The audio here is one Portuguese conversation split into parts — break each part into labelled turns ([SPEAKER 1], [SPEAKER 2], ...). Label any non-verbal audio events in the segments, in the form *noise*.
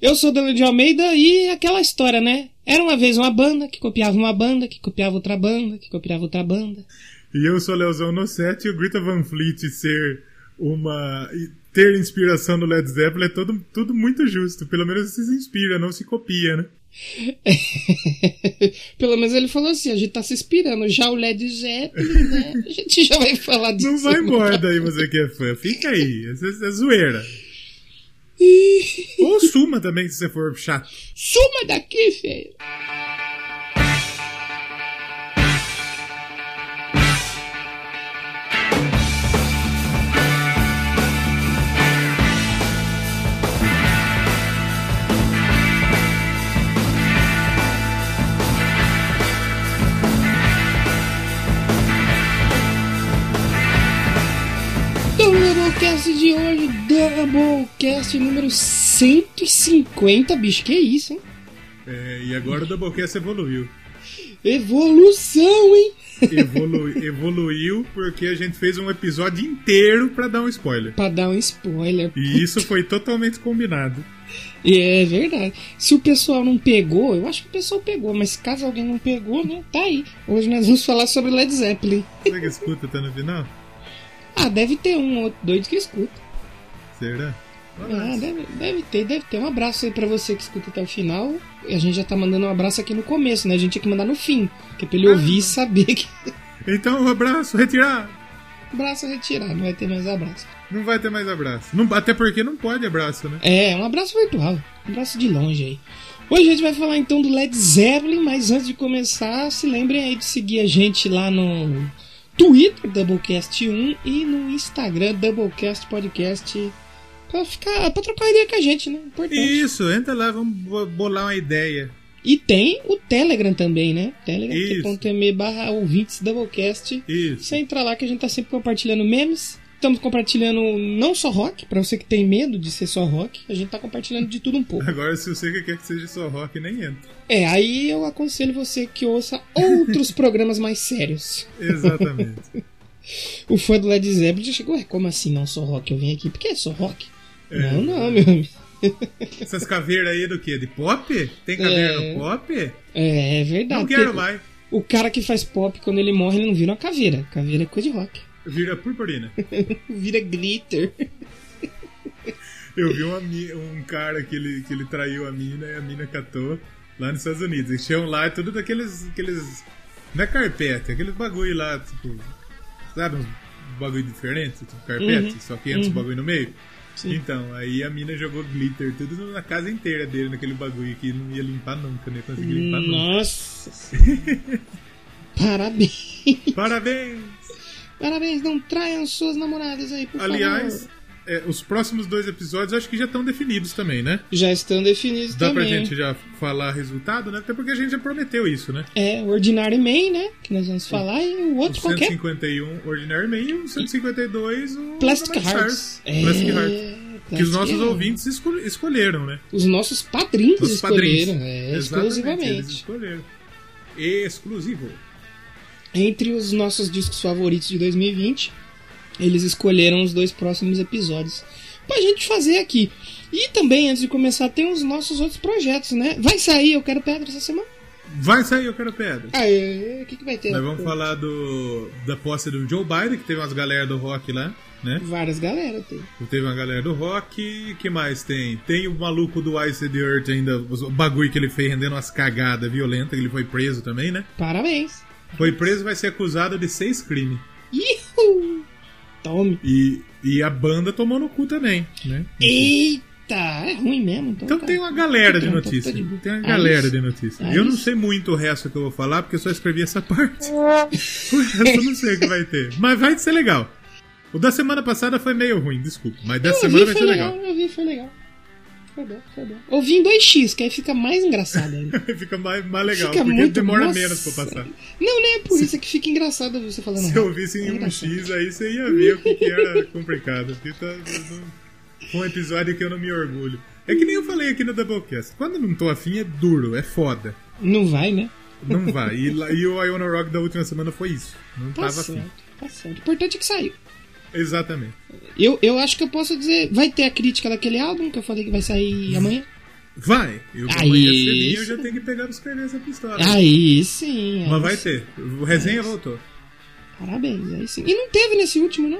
[SPEAKER 1] Eu sou Daniel de Almeida e aquela história, né? Era uma vez uma banda que copiava uma banda, que copiava outra banda, que copiava outra banda.
[SPEAKER 2] E eu sou Leozão no 7 e o Greta Van Fleet ser uma. ter inspiração no Led Zeppelin é todo, tudo muito justo. Pelo menos se inspira, não se copia, né? *laughs*
[SPEAKER 1] Pelo menos ele falou assim: a gente tá se inspirando. Já o Led Zeppelin, né? A gente já vai falar disso.
[SPEAKER 2] Não vai embora daí você que é fã. Fica aí. Essa é zoeira. Ou suma também, se você for chato.
[SPEAKER 1] Suma daqui, feio. Doublecast de hoje, Doublecast número 150, bicho, que isso, hein?
[SPEAKER 2] É, e agora o Doublecast evoluiu.
[SPEAKER 1] Evolução, hein?
[SPEAKER 2] Evolu *laughs* evoluiu porque a gente fez um episódio inteiro pra dar um spoiler.
[SPEAKER 1] Pra dar um spoiler.
[SPEAKER 2] E isso foi totalmente combinado. *laughs*
[SPEAKER 1] É verdade. Se o pessoal não pegou, eu acho que o pessoal pegou, mas caso alguém não pegou, né, tá aí. Hoje nós vamos falar sobre Led Zeppelin.
[SPEAKER 2] Será que escuta até no final?
[SPEAKER 1] Ah, deve ter um ou outro doido que escuta.
[SPEAKER 2] Será?
[SPEAKER 1] Ah, deve, deve ter, deve ter. Um abraço aí pra você que escuta até o final. E a gente já tá mandando um abraço aqui no começo, né? A gente tinha que mandar no fim, que é pra ele ouvir e saber que.
[SPEAKER 2] Então, um abraço, retirar!
[SPEAKER 1] abraço retirado, não vai ter mais abraço.
[SPEAKER 2] Não vai ter mais abraço. Não, até porque não pode abraço, né?
[SPEAKER 1] É, um abraço virtual. Um abraço de longe aí. Hoje a gente vai falar então do Led Zeppelin, mas antes de começar, se lembrem aí de seguir a gente lá no Twitter, Doublecast1, e no Instagram, Doublecast Podcast, pra, ficar, pra trocar ideia com a gente, né? Importante.
[SPEAKER 2] Isso, entra lá, vamos bo- bolar uma ideia.
[SPEAKER 1] E tem o Telegram também, né? Telegram.me barra ouvintes Doublecast.
[SPEAKER 2] Isso.
[SPEAKER 1] Você entra lá que a gente tá sempre compartilhando memes. Estamos compartilhando não só rock, pra você que tem medo de ser só rock, a gente tá compartilhando de tudo um pouco. *laughs*
[SPEAKER 2] Agora, se você quer que seja só rock, nem entra.
[SPEAKER 1] É, aí eu aconselho você que ouça outros *laughs* programas mais sérios.
[SPEAKER 2] Exatamente. *laughs*
[SPEAKER 1] O fã do Led Zeppelin já chegou, ué, como assim não só rock? Eu vim aqui porque é só rock?
[SPEAKER 2] É.
[SPEAKER 1] Não, não, meu amigo.
[SPEAKER 2] Essas caveiras aí do quê? De pop? Tem caveira
[SPEAKER 1] É.
[SPEAKER 2] no pop?
[SPEAKER 1] É, é verdade.
[SPEAKER 2] Não quero mais.
[SPEAKER 1] O cara que faz pop, quando ele morre, ele não vira uma caveira. Caveira é coisa de rock.
[SPEAKER 2] Vira purpurina. *laughs*
[SPEAKER 1] Vira glitter.
[SPEAKER 2] Eu vi uma um cara que ele, que ele traiu a mina e a mina catou lá nos Estados Unidos. Eles tinham lá tudo daqueles. aqueles não é carpete, aqueles bagulho lá, tipo. Sabe, uns bagulho diferentes, tipo carpete,
[SPEAKER 1] Uhum.
[SPEAKER 2] só que entra os
[SPEAKER 1] Uhum.
[SPEAKER 2] bagulho no meio.
[SPEAKER 1] Sim.
[SPEAKER 2] Então, aí a mina jogou glitter, tudo na casa inteira dele, naquele bagulho que não ia limpar nunca, não ia conseguir limpar nunca.
[SPEAKER 1] Nossa. *laughs* Parabéns.
[SPEAKER 2] Parabéns!
[SPEAKER 1] Parabéns, não traiam suas namoradas aí, por
[SPEAKER 2] Aliás,
[SPEAKER 1] favor.
[SPEAKER 2] é, os próximos dois episódios acho que já estão definidos também, né?
[SPEAKER 1] Já estão definidos
[SPEAKER 2] Dá
[SPEAKER 1] também.
[SPEAKER 2] pra gente já falar resultado, né? Até porque a gente já prometeu isso, né?
[SPEAKER 1] É, o Ordinary Man, né? Que nós vamos falar, e o
[SPEAKER 2] O
[SPEAKER 1] outro qualquer.
[SPEAKER 2] 151 Ordinary Man e o 152 o
[SPEAKER 1] Plastic Hearts.
[SPEAKER 2] Stars. Plastic
[SPEAKER 1] É,
[SPEAKER 2] Hearts. Que os nossos ouvintes escol- escolheram, né?
[SPEAKER 1] Os nossos padrinhos
[SPEAKER 2] Os padrinhos.
[SPEAKER 1] escolheram, é,
[SPEAKER 2] Exatamente, Eles
[SPEAKER 1] exclusivamente.
[SPEAKER 2] escolheram. Exclusivo.
[SPEAKER 1] Entre os nossos discos favoritos de 2020, eles escolheram os dois próximos episódios pra gente fazer aqui. E também, antes de começar, tem os nossos outros projetos, né? Vai sair Eu Quero Pedra essa semana?
[SPEAKER 2] Vai sair, eu quero pedra.
[SPEAKER 1] Aê, o que, que vai ter?
[SPEAKER 2] Nós vamos falar do, da posse do Joe Biden, que teve umas galera do rock lá, né?
[SPEAKER 1] Várias galera tem.
[SPEAKER 2] Teve uma galera do rock. que mais tem? Tem o maluco do Ice the Earth ainda, o bagulho que ele fez rendendo umas cagadas violentas, que ele foi preso também, né?
[SPEAKER 1] Parabéns.
[SPEAKER 2] Foi preso e vai ser acusado de seis crimes.
[SPEAKER 1] Ihu! Tome.
[SPEAKER 2] E, e a banda tomou no cu também, né?
[SPEAKER 1] Eita, é ruim mesmo. Então,
[SPEAKER 2] Então
[SPEAKER 1] tá.
[SPEAKER 2] tem uma galera de
[SPEAKER 1] tá
[SPEAKER 2] notícia.
[SPEAKER 1] de.
[SPEAKER 2] Tem uma
[SPEAKER 1] Ah,
[SPEAKER 2] galera
[SPEAKER 1] isso.
[SPEAKER 2] de notícia.
[SPEAKER 1] Ah,
[SPEAKER 2] Eu não
[SPEAKER 1] isso.
[SPEAKER 2] sei muito o resto que eu vou falar, porque eu só escrevi essa parte. *laughs* O resto eu não sei o que vai ter. Mas vai ser legal. O da semana passada foi meio ruim, desculpa. Mas dessa semana vai ser
[SPEAKER 1] legal.
[SPEAKER 2] legal.
[SPEAKER 1] Eu vi, foi legal. Foi bom, foi bom. Ouvi em 2x, que aí fica mais engraçado ainda. *laughs*
[SPEAKER 2] Fica mais, mais legal,
[SPEAKER 1] Fica
[SPEAKER 2] porque
[SPEAKER 1] muito-
[SPEAKER 2] demora
[SPEAKER 1] nossa.
[SPEAKER 2] menos pra passar.
[SPEAKER 1] Não, nem é por isso, é que fica engraçado você falando.
[SPEAKER 2] Se eu ouvisse em
[SPEAKER 1] É
[SPEAKER 2] um
[SPEAKER 1] engraçado.
[SPEAKER 2] X, aí você ia ver o que, que era complicado. Porque tá, não- foi um episódio que eu não me orgulho. É que nem eu falei aqui no Doublecast. Quando não tô afim, é duro, é foda.
[SPEAKER 1] Não vai, né?
[SPEAKER 2] Não vai. E, e o Iona Rock da última semana foi isso. Não
[SPEAKER 1] Tá
[SPEAKER 2] tava
[SPEAKER 1] certo,
[SPEAKER 2] afim.
[SPEAKER 1] tá certo. O importante é que saiu.
[SPEAKER 2] Exatamente.
[SPEAKER 1] Eu, eu acho que eu posso dizer. Vai ter a crítica daquele álbum que eu falei que vai sair amanhã.
[SPEAKER 2] Vai! Eu
[SPEAKER 1] Aí
[SPEAKER 2] amanhã cedinho eu já tenho que pegar pra escrever essa pistola.
[SPEAKER 1] Aí sim. aí
[SPEAKER 2] Mas vai
[SPEAKER 1] sim.
[SPEAKER 2] ter. O resenha voltou.
[SPEAKER 1] Parabéns, aí sim. E não teve nesse último, né?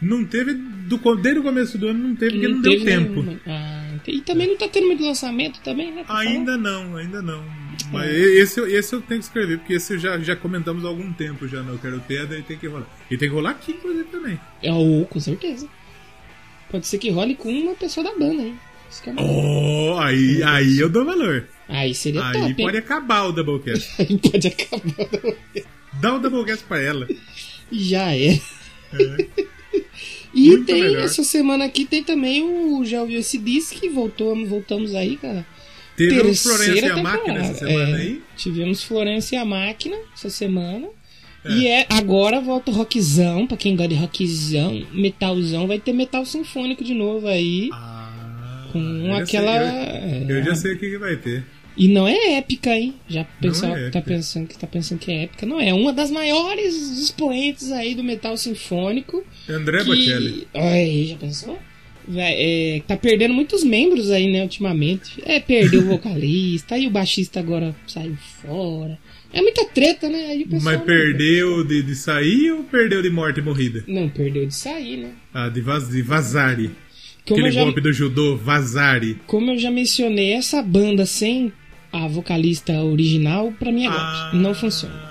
[SPEAKER 2] Não teve, do, desde o começo do ano não teve, porque não, deu
[SPEAKER 1] teve
[SPEAKER 2] tempo.
[SPEAKER 1] nenhuma. Ah, e também não tá tendo muito lançamento também, né? pra
[SPEAKER 2] Ainda não, ainda não. Mas
[SPEAKER 1] É.
[SPEAKER 2] esse, eu- esse eu tenho que escrever, porque esse já, já comentamos há algum tempo já no Quero Ter, daí tem que rolar. E tem que rolar aqui, inclusive, também.
[SPEAKER 1] É, o- com certeza. Pode ser que role com uma pessoa da banda, hein? Isso que é.
[SPEAKER 2] Oh, aí, aí eu dou valor.
[SPEAKER 1] Aí seria
[SPEAKER 2] Aí
[SPEAKER 1] top,
[SPEAKER 2] pode
[SPEAKER 1] hein?
[SPEAKER 2] acabar o Doublecast. *laughs*
[SPEAKER 1] Aí pode acabar.
[SPEAKER 2] Dá o Doublecast pra ela.
[SPEAKER 1] Já é. E
[SPEAKER 2] Muito
[SPEAKER 1] tem,
[SPEAKER 2] melhor.
[SPEAKER 1] essa semana aqui tem também o. Já ouviu esse disco que voltou, voltamos aí, cara.
[SPEAKER 2] Teve
[SPEAKER 1] Terceira
[SPEAKER 2] Florença e a. Máquina essa semana
[SPEAKER 1] É,
[SPEAKER 2] aí.
[SPEAKER 1] Tivemos Florença e a Máquina essa semana. E é, agora volta o rockzão, pra quem gosta de rockzão, metalzão, vai ter metal sinfônico de novo aí.
[SPEAKER 2] Ah,
[SPEAKER 1] com aquela.
[SPEAKER 2] sei, eu, eu já sei o que, que vai ter.
[SPEAKER 1] E não é épica, hein? Já o pessoal
[SPEAKER 2] é
[SPEAKER 1] que tá pensando que tá pensando que é épica. Não é, é uma das maiores expoentes aí do metal sinfônico.
[SPEAKER 2] André Bocelli.
[SPEAKER 1] que... Aí, já pensou? Vai, é, tá perdendo muitos membros aí, né, ultimamente. É, perdeu o *laughs* vocalista, aí o baixista agora saiu fora. É muita treta, né?
[SPEAKER 2] Mas perdeu de, de sair ou perdeu de morte e morrida?
[SPEAKER 1] Não, perdeu de sair, né?
[SPEAKER 2] Ah, de, vaz, de Vazari.
[SPEAKER 1] Como
[SPEAKER 2] Aquele
[SPEAKER 1] já,
[SPEAKER 2] golpe do judô, Vazari.
[SPEAKER 1] como eu já mencionei, essa banda sem a vocalista original, pra mim é
[SPEAKER 2] Ah,
[SPEAKER 1] golpe. Não funciona.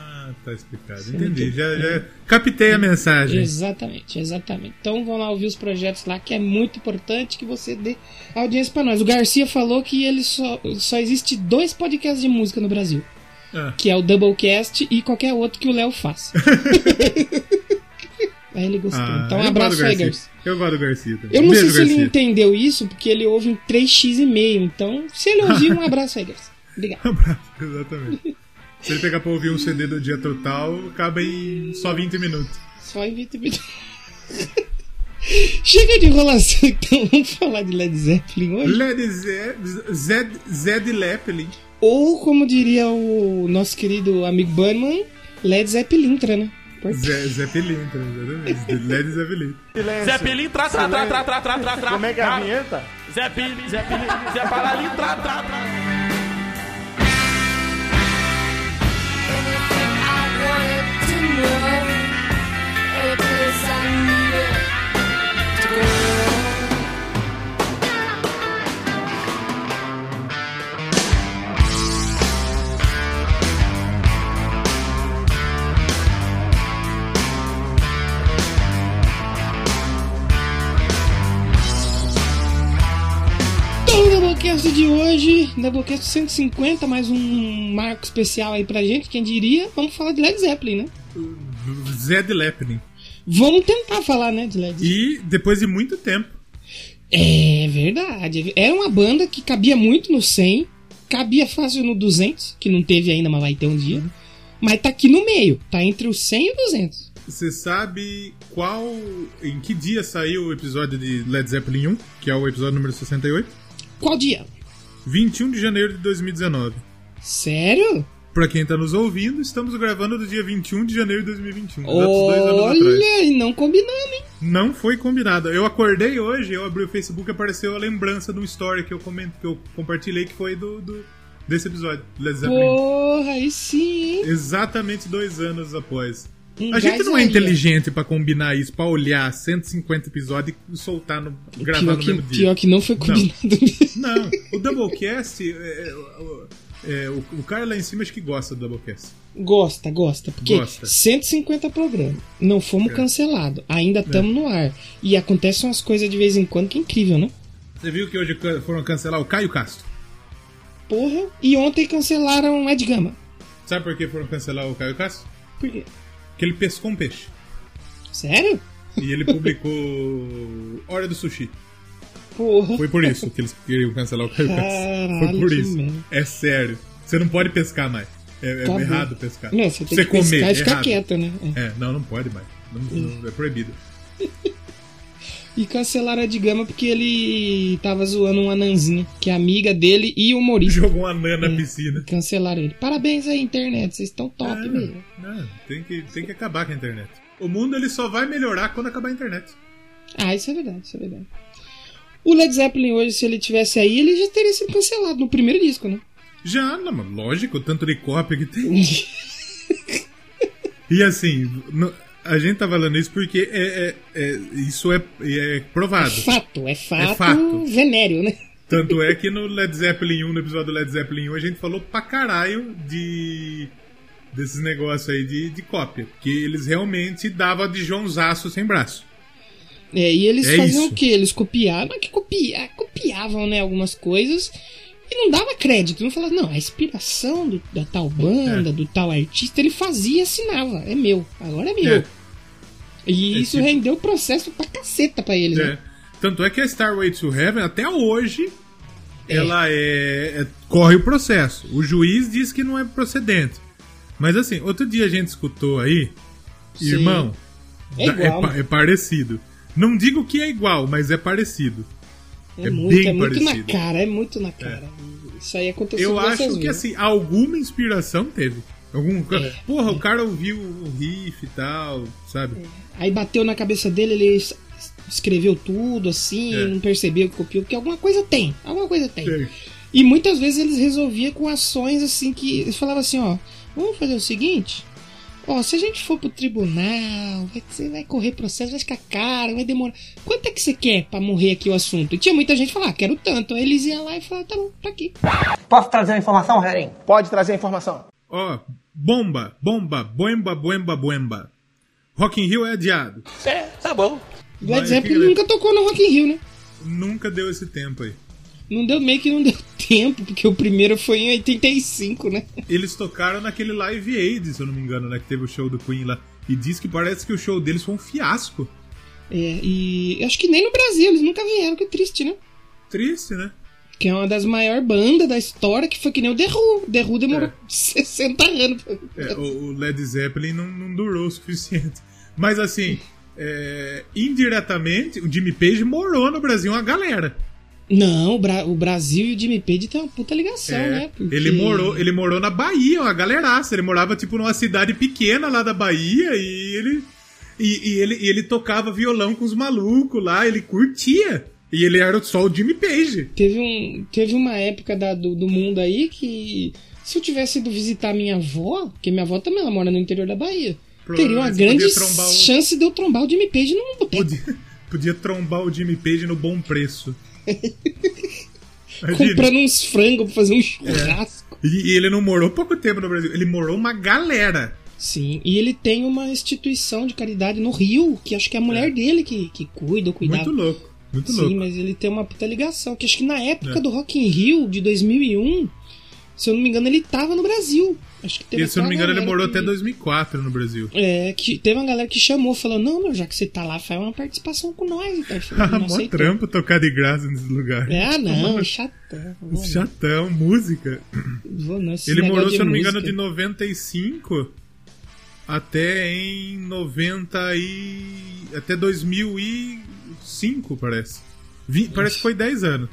[SPEAKER 2] Tá explicado.
[SPEAKER 1] Você
[SPEAKER 2] Entendi. Já, já captei a mensagem.
[SPEAKER 1] Exatamente, exatamente. Então vão lá ouvir os projetos lá, que é muito importante que você dê audiência pra nós. O Garcia falou que ele só, só existe dois podcasts de música no Brasil.
[SPEAKER 2] Ah,
[SPEAKER 1] Que é o Doublecast e qualquer outro que o Léo faz. *laughs* Aí ele gostou.
[SPEAKER 2] ah,
[SPEAKER 1] então um abraço aí,
[SPEAKER 2] Garcia. Eu gosto do Garcia também.
[SPEAKER 1] Eu não
[SPEAKER 2] Beijo,
[SPEAKER 1] sei se ele
[SPEAKER 2] Garcia.
[SPEAKER 1] entendeu isso, porque ele ouve em 3x e meio. Então, se ele ouvir, um *laughs* abraço aí, Garcia. Obrigado.
[SPEAKER 2] Abraço, exatamente. *laughs* Se ele pegar pra ouvir um CD do dia total, acaba em só 20 minutos.
[SPEAKER 1] Só em 20 minutos. Chega de enrolação, então vamos falar de Led Zeppelin hoje.
[SPEAKER 2] Led Ze Zed, Zed Zeppelin.
[SPEAKER 1] Ou, como diria o nosso querido amigo Banman, Led Zeppelintra, né?
[SPEAKER 2] Zé, Zé Pelintra, exatamente. Led Zé Pelintra.
[SPEAKER 3] Zé Pelintra, tra, tra, tra, tra, tra, tra, tra.
[SPEAKER 4] Como é que é a vinheta?
[SPEAKER 3] Zé Pelintra, Zé Pelintra, Zé Pelintra, tra, tra, tra.
[SPEAKER 1] Doublecast de hoje, Doublecast 150, mais um marco especial aí pra gente, quem diria, vamos falar de Led Zeppelin, né?
[SPEAKER 2] Zed Leppelin.
[SPEAKER 1] Vamos tentar falar, né, de Led.
[SPEAKER 2] E depois de muito tempo,
[SPEAKER 1] É verdade. Era uma banda que cabia muito no 100, cabia fácil no 200, que não teve ainda, mas vai ter um dia. Mas tá aqui no meio, tá entre o 100 e o 200.
[SPEAKER 2] você sabe qual. Em que dia saiu o episódio de Led Zeppelin 1, que é o episódio número 68?
[SPEAKER 1] Qual dia?
[SPEAKER 2] 21 de janeiro de 2019.
[SPEAKER 1] Sério?
[SPEAKER 2] Pra quem tá nos ouvindo, estamos gravando do dia 21 de janeiro de 2021. exatos dois anos atrás.
[SPEAKER 1] Olha, e não combinando, hein?
[SPEAKER 2] Não foi combinado. Eu acordei hoje, eu abri o Facebook e apareceu a lembrança de um story que eu, comento, que eu compartilhei que foi do, do- desse episódio.
[SPEAKER 1] Porra, aí sim?
[SPEAKER 2] Exatamente dois anos após.
[SPEAKER 1] Um
[SPEAKER 2] a gente não é inteligente pra combinar isso, pra olhar 150 episódios e soltar no. gravar no
[SPEAKER 1] que,
[SPEAKER 2] mesmo dia.
[SPEAKER 1] pior que não foi combinado mesmo.
[SPEAKER 2] Não, o Doublecast, é, é, o- é, o, cara lá em cima acho que gosta do Doublecast.
[SPEAKER 1] Gosta, gosta. Porque
[SPEAKER 2] Gosta.
[SPEAKER 1] 150 programas. Não fomos cancelados. Ainda estamos no ar. E acontecem umas coisas de vez em quando que é incrível, né?
[SPEAKER 2] Você viu que hoje foram cancelar o Caio Castro?
[SPEAKER 1] Porra. E ontem cancelaram o Ed Gama.
[SPEAKER 2] Sabe por que foram cancelar o Caio Castro?
[SPEAKER 1] Por quê?
[SPEAKER 2] Porque ele pescou um peixe.
[SPEAKER 1] Sério?
[SPEAKER 2] E ele publicou Hora do Sushi.
[SPEAKER 1] Porra.
[SPEAKER 2] Foi por isso que eles queriam cancelar o Caio Castro. Foi
[SPEAKER 1] Caralho,
[SPEAKER 2] por isso.
[SPEAKER 1] merda.
[SPEAKER 2] É sério. Você não pode pescar mais. É, é errado pescar.
[SPEAKER 1] Não, você tem
[SPEAKER 2] Você
[SPEAKER 1] que pescar
[SPEAKER 2] comer,
[SPEAKER 1] e ficar
[SPEAKER 2] errado.
[SPEAKER 1] quieto, né? É.
[SPEAKER 2] É, não, não pode mais. Não- não- é proibido.
[SPEAKER 1] E cancelaram o Ed Gama porque ele tava zoando uma nanzinha, que é amiga dele e humorista.
[SPEAKER 2] Jogou um anã
[SPEAKER 1] É.
[SPEAKER 2] na piscina.
[SPEAKER 1] Cancelaram ele. Parabéns aí, internet. Vocês estão top
[SPEAKER 2] É,
[SPEAKER 1] mesmo.
[SPEAKER 2] não, tem, que, tem que acabar com a internet. O mundo ele só vai melhorar quando acabar a internet.
[SPEAKER 1] Ah, isso é verdade, isso é verdade. O Led Zeppelin hoje, se ele tivesse aí, ele já teria sido cancelado no primeiro disco, né?
[SPEAKER 2] Já, não, mas lógico, tanto de cópia que tem. *laughs* E assim, no- a gente tá falando isso porque é, é- é- isso é, é provado.
[SPEAKER 1] fato, é fato,
[SPEAKER 2] fato.
[SPEAKER 1] venéreo, né?
[SPEAKER 2] Tanto é que no Led Zeppelin 1, no episódio do Led Zeppelin 1, a gente falou pra caralho de. desses negócios aí de, de cópia. Que eles realmente davam de Joãozaço sem braço.
[SPEAKER 1] É, e eles
[SPEAKER 2] É
[SPEAKER 1] faziam
[SPEAKER 2] isso.
[SPEAKER 1] o quê? Eles copiavam, é que copia, copiavam, né, algumas coisas e não dava crédito. Não falava, não, a inspiração do- da tal banda,
[SPEAKER 2] É.
[SPEAKER 1] do tal artista, ele fazia e assinava. É meu, agora é meu.
[SPEAKER 2] É.
[SPEAKER 1] E
[SPEAKER 2] É
[SPEAKER 1] isso
[SPEAKER 2] tipo-
[SPEAKER 1] rendeu processo pra caceta pra eles,
[SPEAKER 2] É.
[SPEAKER 1] né?
[SPEAKER 2] Tanto é que a Starway to Heaven, até hoje,
[SPEAKER 1] É.
[SPEAKER 2] ela é, é- corre o processo. O juiz diz que não é procedente. Mas assim, outro dia a gente escutou aí,
[SPEAKER 1] Sim.
[SPEAKER 2] irmão,
[SPEAKER 1] É igual, mano.
[SPEAKER 2] é parecido. Não digo que é igual, mas é parecido.
[SPEAKER 1] É,
[SPEAKER 2] é
[SPEAKER 1] muito,
[SPEAKER 2] bem
[SPEAKER 1] é muito na cara, é muito na cara. Isso aí aconteceu
[SPEAKER 2] Eu acho que assim, alguma inspiração teve. Algum...
[SPEAKER 1] É.
[SPEAKER 2] Porra, o cara ouviu o riff e tal, sabe?
[SPEAKER 1] Aí bateu na cabeça dele, ele es- escreveu tudo assim,
[SPEAKER 2] É.
[SPEAKER 1] não percebeu que copiou, porque alguma coisa tem, alguma coisa tem.
[SPEAKER 2] É.
[SPEAKER 1] E muitas vezes eles resolviam com ações assim que eles falavam assim, ó, vamos fazer o seguinte, ó, se a gente for pro tribunal, vai, você vai correr processo, vai ficar caro, vai demorar. Quanto é que você quer pra morrer aqui o assunto? E tinha muita gente que falava, ah, quero tanto. Aí eles iam lá e falavam, tá bom, tá aqui.
[SPEAKER 4] Posso trazer a informação, Rering?
[SPEAKER 5] Pode trazer a informação.
[SPEAKER 2] Ó, bomba, bomba, boemba, boemba, boemba. Rock in Rio é adiado.
[SPEAKER 3] É, tá bom.
[SPEAKER 1] Led Zeppelin
[SPEAKER 2] que-
[SPEAKER 1] nunca tocou no Rock in Rio, né?
[SPEAKER 2] Nunca deu esse tempo aí.
[SPEAKER 1] Não deu meio que não deu *laughs* tempo, porque o primeiro foi em 85, né?
[SPEAKER 2] Eles tocaram naquele Live Aid, se eu não me engano, né? Que teve o show do Queen lá. E diz que parece que o show deles foi um fiasco.
[SPEAKER 1] É, e acho que nem no Brasil, eles nunca vieram, que triste, né?
[SPEAKER 2] Triste, né?
[SPEAKER 1] Que é uma das maiores bandas da história, que foi que nem o The Who. The Who demorou
[SPEAKER 2] É. *laughs*
[SPEAKER 1] 60 anos. pra-
[SPEAKER 2] É, o, o Led Zeppelin não, não durou o suficiente. Mas assim, é, indiretamente, o Jimmy Page morou no Brasil uma galera.
[SPEAKER 1] Não, o, Bra- o Brasil e o Jimmy Page tem uma puta ligação,
[SPEAKER 2] É,
[SPEAKER 1] né? Porque-
[SPEAKER 2] ele, morou, ele morou na Bahia, uma galeraça. Ele morava tipo numa cidade pequena lá da Bahia e ele. E, e ele, e ele tocava violão com os malucos lá, ele curtia. E ele era só o Jimmy Page.
[SPEAKER 1] Teve, um, teve uma época da- do, do mundo aí que se eu tivesse ido visitar minha avó, porque minha avó também ela mora no interior da Bahia, teria uma grande
[SPEAKER 2] o-
[SPEAKER 1] chance de eu trombar o Jimmy Page num boteco.
[SPEAKER 2] Podia, podia trombar o Jimmy Page no bom preço.
[SPEAKER 1] Comprando uns frangos pra fazer um churrasco.
[SPEAKER 2] E, e ele não morou pouco tempo no Brasil, ele morou uma galera.
[SPEAKER 1] Sim, e ele tem uma instituição de caridade no Rio, que acho que é a mulher dele que, que cuida cuidava.
[SPEAKER 2] Muito louco. Muito
[SPEAKER 1] Sim,
[SPEAKER 2] louco.
[SPEAKER 1] mas ele tem uma puta ligação. Que acho que na época
[SPEAKER 2] É.
[SPEAKER 1] do Rock in Rio, de 2001, se eu não me engano, ele tava no Brasil. Acho que teve
[SPEAKER 2] E se eu não me engano, ele morou
[SPEAKER 1] que-
[SPEAKER 2] até 2004 no Brasil.
[SPEAKER 1] É, que teve uma galera que chamou, falou, não, meu, já que você tá lá, faz uma participação com nós. Então,
[SPEAKER 2] Ah, *laughs* mó trampo tocar de graça nesse lugar.
[SPEAKER 1] É, ah, não, chatão. Vou,
[SPEAKER 2] Chatão, música.
[SPEAKER 1] vou não,
[SPEAKER 2] Ele morou, se eu não me engano, de 95 até em 90 e. até 2005, parece. Vi- parece que foi 10 anos.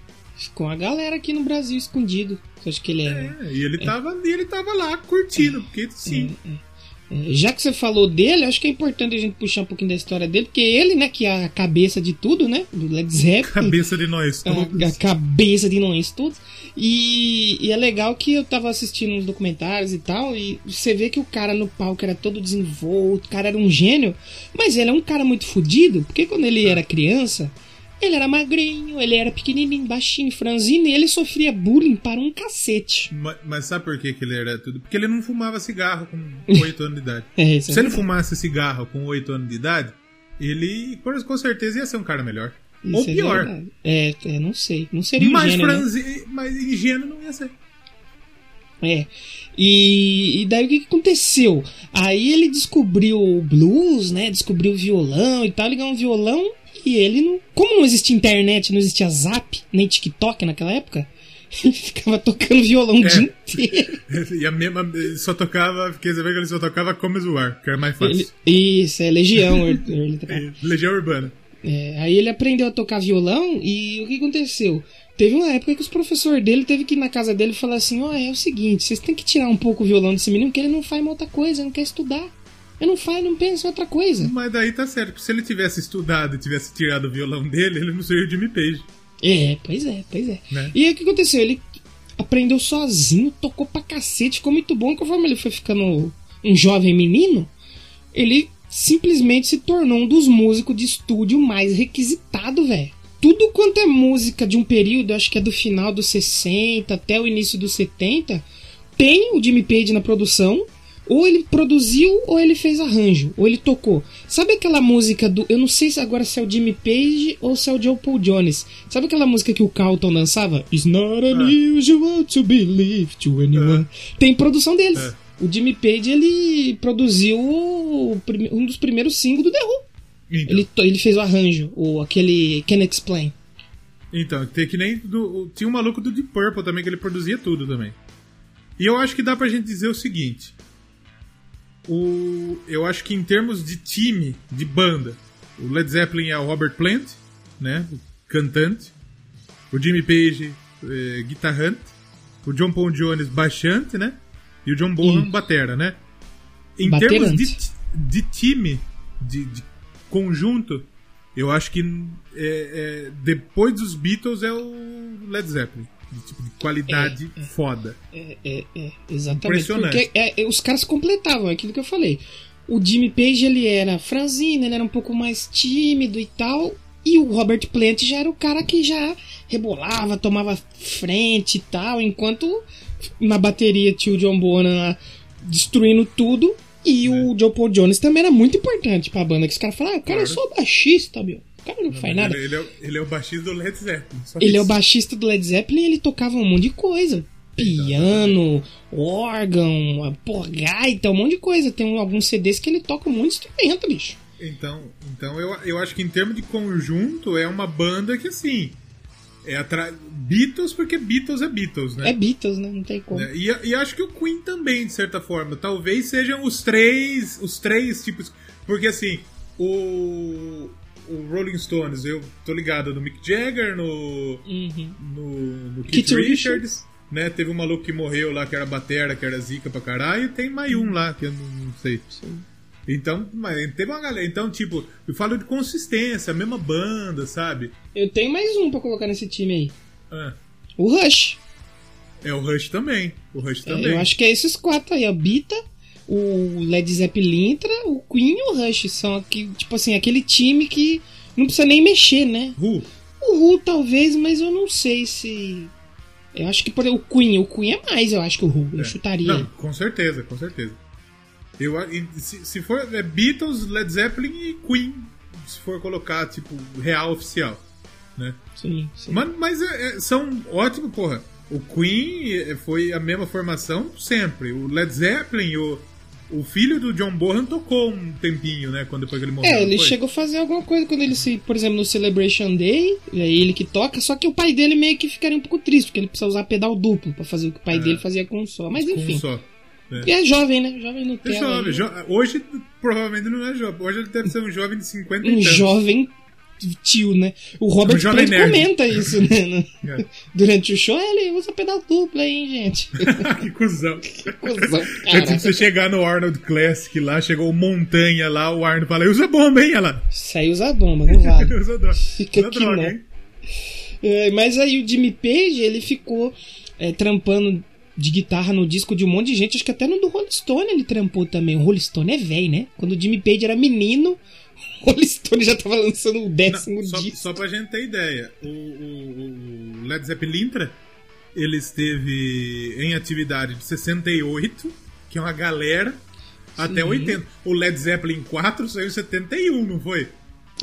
[SPEAKER 1] Com a galera aqui no Brasil escondido. Você acha que ele é...
[SPEAKER 2] É, e ele, tava, e ele tava lá curtindo, porque sim.
[SPEAKER 1] É, Já que você falou dele, acho que é importante a gente puxar um pouquinho da história dele, porque ele, né, que é a cabeça de tudo, né, do Led Zeppelin. *laughs*
[SPEAKER 2] Cabeça de nós todos.
[SPEAKER 1] a, a cabeça de nós todos. E, e é legal que eu tava assistindo uns documentários e tal, e você vê que o cara no palco era todo desenvolto, o cara era um gênio, mas ele é um cara muito fodido, porque quando ele era criança, ele era magrinho, ele era pequenininho, baixinho, franzino, e ele sofria bullying para um cacete.
[SPEAKER 2] Ma- Mas, sabe por que, que ele era tudo? Porque ele não fumava cigarro com *laughs* 8 anos de idade.
[SPEAKER 1] É, é
[SPEAKER 2] Se ele
[SPEAKER 1] verdade.
[SPEAKER 2] fumasse cigarro com 8 anos de idade, ele com certeza ia ser um cara melhor.
[SPEAKER 1] Isso
[SPEAKER 2] Ou
[SPEAKER 1] é
[SPEAKER 2] pior.
[SPEAKER 1] verdade. É, é, não sei. Não seria
[SPEAKER 2] mais
[SPEAKER 1] gênio, né?
[SPEAKER 2] franzi... mas ingênuo não ia ser.
[SPEAKER 1] É. E, e daí o que, que aconteceu? Aí ele descobriu o blues, né? Descobriu o violão e tal. Ele ganhou um violão e ele não. Como não existia internet, não existia zap, nem TikTok naquela época, *laughs* ele ficava tocando violão o
[SPEAKER 2] É.
[SPEAKER 1] dia inteiro.
[SPEAKER 2] E a mesma. ele Só tocava. Fiquei sabendo que ele só tocava Come Zoar, que era mais fácil.
[SPEAKER 1] Ele- isso, é Legião. ele- ele tocava.
[SPEAKER 2] Legião Urbana.
[SPEAKER 1] É, aí ele aprendeu a tocar violão e o que aconteceu? Teve uma época que os professores dele teve que ir na casa dele e falar assim, ó, é o seguinte, vocês têm que tirar um pouco o violão desse menino, porque ele não faz uma outra coisa, não quer estudar. Ele não faz, não pensa em outra coisa.
[SPEAKER 2] Mas daí tá certo. Se ele tivesse estudado e tivesse tirado o violão dele, ele não seria o Jimmy Page.
[SPEAKER 1] É, pois é, pois é.
[SPEAKER 2] Né?
[SPEAKER 1] E aí o que aconteceu? Ele aprendeu sozinho, tocou pra cacete, ficou muito bom. Conforme ele foi ficando um jovem menino, ele simplesmente se tornou um dos músicos de estúdio mais requisitado, velho. Tudo quanto é música de um período, acho que é do final dos 60 até o início dos 70, tem o Jimmy Page na produção. Ou ele produziu, ou ele fez arranjo, ou ele tocou. Sabe aquela música do. Eu não sei se agora se é o Jimmy Page ou se é o Joe Paul Jones. Sabe aquela música que o Carlton dançava? It's not unusual to believe to anyone. Tem produção deles.
[SPEAKER 2] É.
[SPEAKER 1] O Jimmy Page ele produziu um dos primeiros singles do The Who.
[SPEAKER 2] Então,
[SPEAKER 1] Ele, ele fez o arranjo, o, aquele Can Explain.
[SPEAKER 2] então tem que nem. Do, tinha um maluco do Deep Purple também, que ele produzia tudo também. E eu acho que dá pra gente dizer o seguinte. O, eu acho que em termos de time, de banda, o Led Zeppelin é o Robert Plant, né? O cantante. O Jimmy Page, eh, guitarrante. O John Paul Jones, baixante, né? E o John Bonham, batera, né? Em
[SPEAKER 1] Baterante.
[SPEAKER 2] termos de, de time, de, de conjunto, eu acho que é, é, depois dos Beatles é o Led Zeppelin. De, tipo, de qualidade foda.
[SPEAKER 1] É, é, é, exatamente.
[SPEAKER 2] Impressionante.
[SPEAKER 1] Porque é, é, os caras completavam aquilo que eu falei. O Jimmy Page, ele era franzino, ele era um pouco mais tímido e tal. E o Robert Plant já era o cara que já rebolava, tomava frente e tal. Enquanto na bateria tinha o John Bonham lá destruindo tudo. E o Joe Paul Jones também era muito importante pra banda. Que os caras falaram, ah, cara, eu
[SPEAKER 2] Claro.
[SPEAKER 1] sou baixista, meu. Cara não, faz nada.
[SPEAKER 2] Ele, ele é, o- ele é o baixista do Led Zeppelin.
[SPEAKER 1] Ele é o
[SPEAKER 2] isso.
[SPEAKER 1] baixista do Led Zeppelin e ele tocava um monte de coisa. Piano, órgão, porra, gaita, um monte de coisa. Tem alguns CDs que ele toca um monte de instrumento, bicho.
[SPEAKER 2] Então, então eu, eu acho que em termos de conjunto é uma banda que assim. É atra... Beatles porque Beatles é Beatles, né?
[SPEAKER 1] É Beatles, né? Não tem como.
[SPEAKER 2] É, E, e acho que o Queen também, de certa forma. Talvez sejam os três. Os três tipos. Porque assim, o. O Rolling Stones, eu tô ligado no Mick Jagger, no.
[SPEAKER 1] Uhum.
[SPEAKER 2] no, no Keith,
[SPEAKER 1] Keith
[SPEAKER 2] Richards. Né? Teve um maluco que morreu lá, que era batera, que era zica pra caralho, e tem mais um lá, que eu não, não sei. Então, mas teve uma galera. Então, tipo, eu falo de consistência, a mesma banda, sabe?
[SPEAKER 1] Eu tenho mais um pra colocar nesse time aí.
[SPEAKER 2] Ah,
[SPEAKER 1] O Rush.
[SPEAKER 2] é o Rush também. O Rush
[SPEAKER 1] É,
[SPEAKER 2] também.
[SPEAKER 1] Eu acho que é esses quatro aí, ó. Bita, o Led Zeppelin, entra, o Queen e o Rush. São aqui, tipo assim, aquele time que não precisa nem mexer, né?
[SPEAKER 2] Who?
[SPEAKER 1] O Who talvez, mas eu não sei se. Eu acho que por exemplo, o Queen, o Queen é mais, eu acho que o Who. Eu
[SPEAKER 2] É.
[SPEAKER 1] chutaria.
[SPEAKER 2] Não, com certeza, com certeza. Eu, se, se for é Beatles, Led Zeppelin e Queen, se for colocar, tipo, real oficial, né?
[SPEAKER 1] Sim, sim.
[SPEAKER 2] Mas, mas é- é- são ótimos, porra. O Queen é, foi a mesma formação sempre. O Led Zeppelin, o, o filho do John Bonham tocou um tempinho, né? Quando depois ele morreu.
[SPEAKER 1] É, ele
[SPEAKER 2] foi?
[SPEAKER 1] chegou a fazer alguma coisa quando ele se, por exemplo, no Celebration Day, é ele que toca, só que o pai dele meio que ficaria um pouco triste, porque ele precisa usar pedal duplo pra fazer o que o pai dele fazia com um só. Mas
[SPEAKER 2] É. Com um
[SPEAKER 1] enfim.
[SPEAKER 2] só.
[SPEAKER 1] E é jovem, né? Jovem no
[SPEAKER 2] É jovem,
[SPEAKER 1] aí.
[SPEAKER 2] jo- Hoje, provavelmente, não é jovem. Hoje ele deve ser um jovem de 50 e
[SPEAKER 1] Um jovem tio, né? O Robert
[SPEAKER 2] jovem
[SPEAKER 1] Plant comenta isso, né? *laughs*
[SPEAKER 2] É.
[SPEAKER 1] Durante o show, ele usa pedal duplo aí, hein, gente. *laughs*
[SPEAKER 2] que cuzão. É tipo *laughs*
[SPEAKER 1] cara.
[SPEAKER 2] você chegar no Arnold Classic lá, chegou o Montanha lá, o Arnold fala, usa bomba, hein, ela?
[SPEAKER 1] Isso aí usa bomba, não vale.
[SPEAKER 2] usa droga.
[SPEAKER 1] Fica
[SPEAKER 2] usa
[SPEAKER 1] aqui
[SPEAKER 2] droga,
[SPEAKER 1] não.
[SPEAKER 2] hein?
[SPEAKER 1] É, mas aí o Jimmy Page, ele ficou é, trampando de guitarra no disco de um monte de gente. Acho que até no do Rolling Stone ele trampou também. O Rolling Stone é velho, né? Quando o Jimmy Page era menino, *laughs* Rolling já tava lançando o décimo
[SPEAKER 2] Não, só,
[SPEAKER 1] disco.
[SPEAKER 2] só pra gente ter ideia, o, o- o Led Zeppelin, ele esteve em atividade de 68, que é uma galera, até 80. O Led Zeppelin 4 saiu em 71, não foi?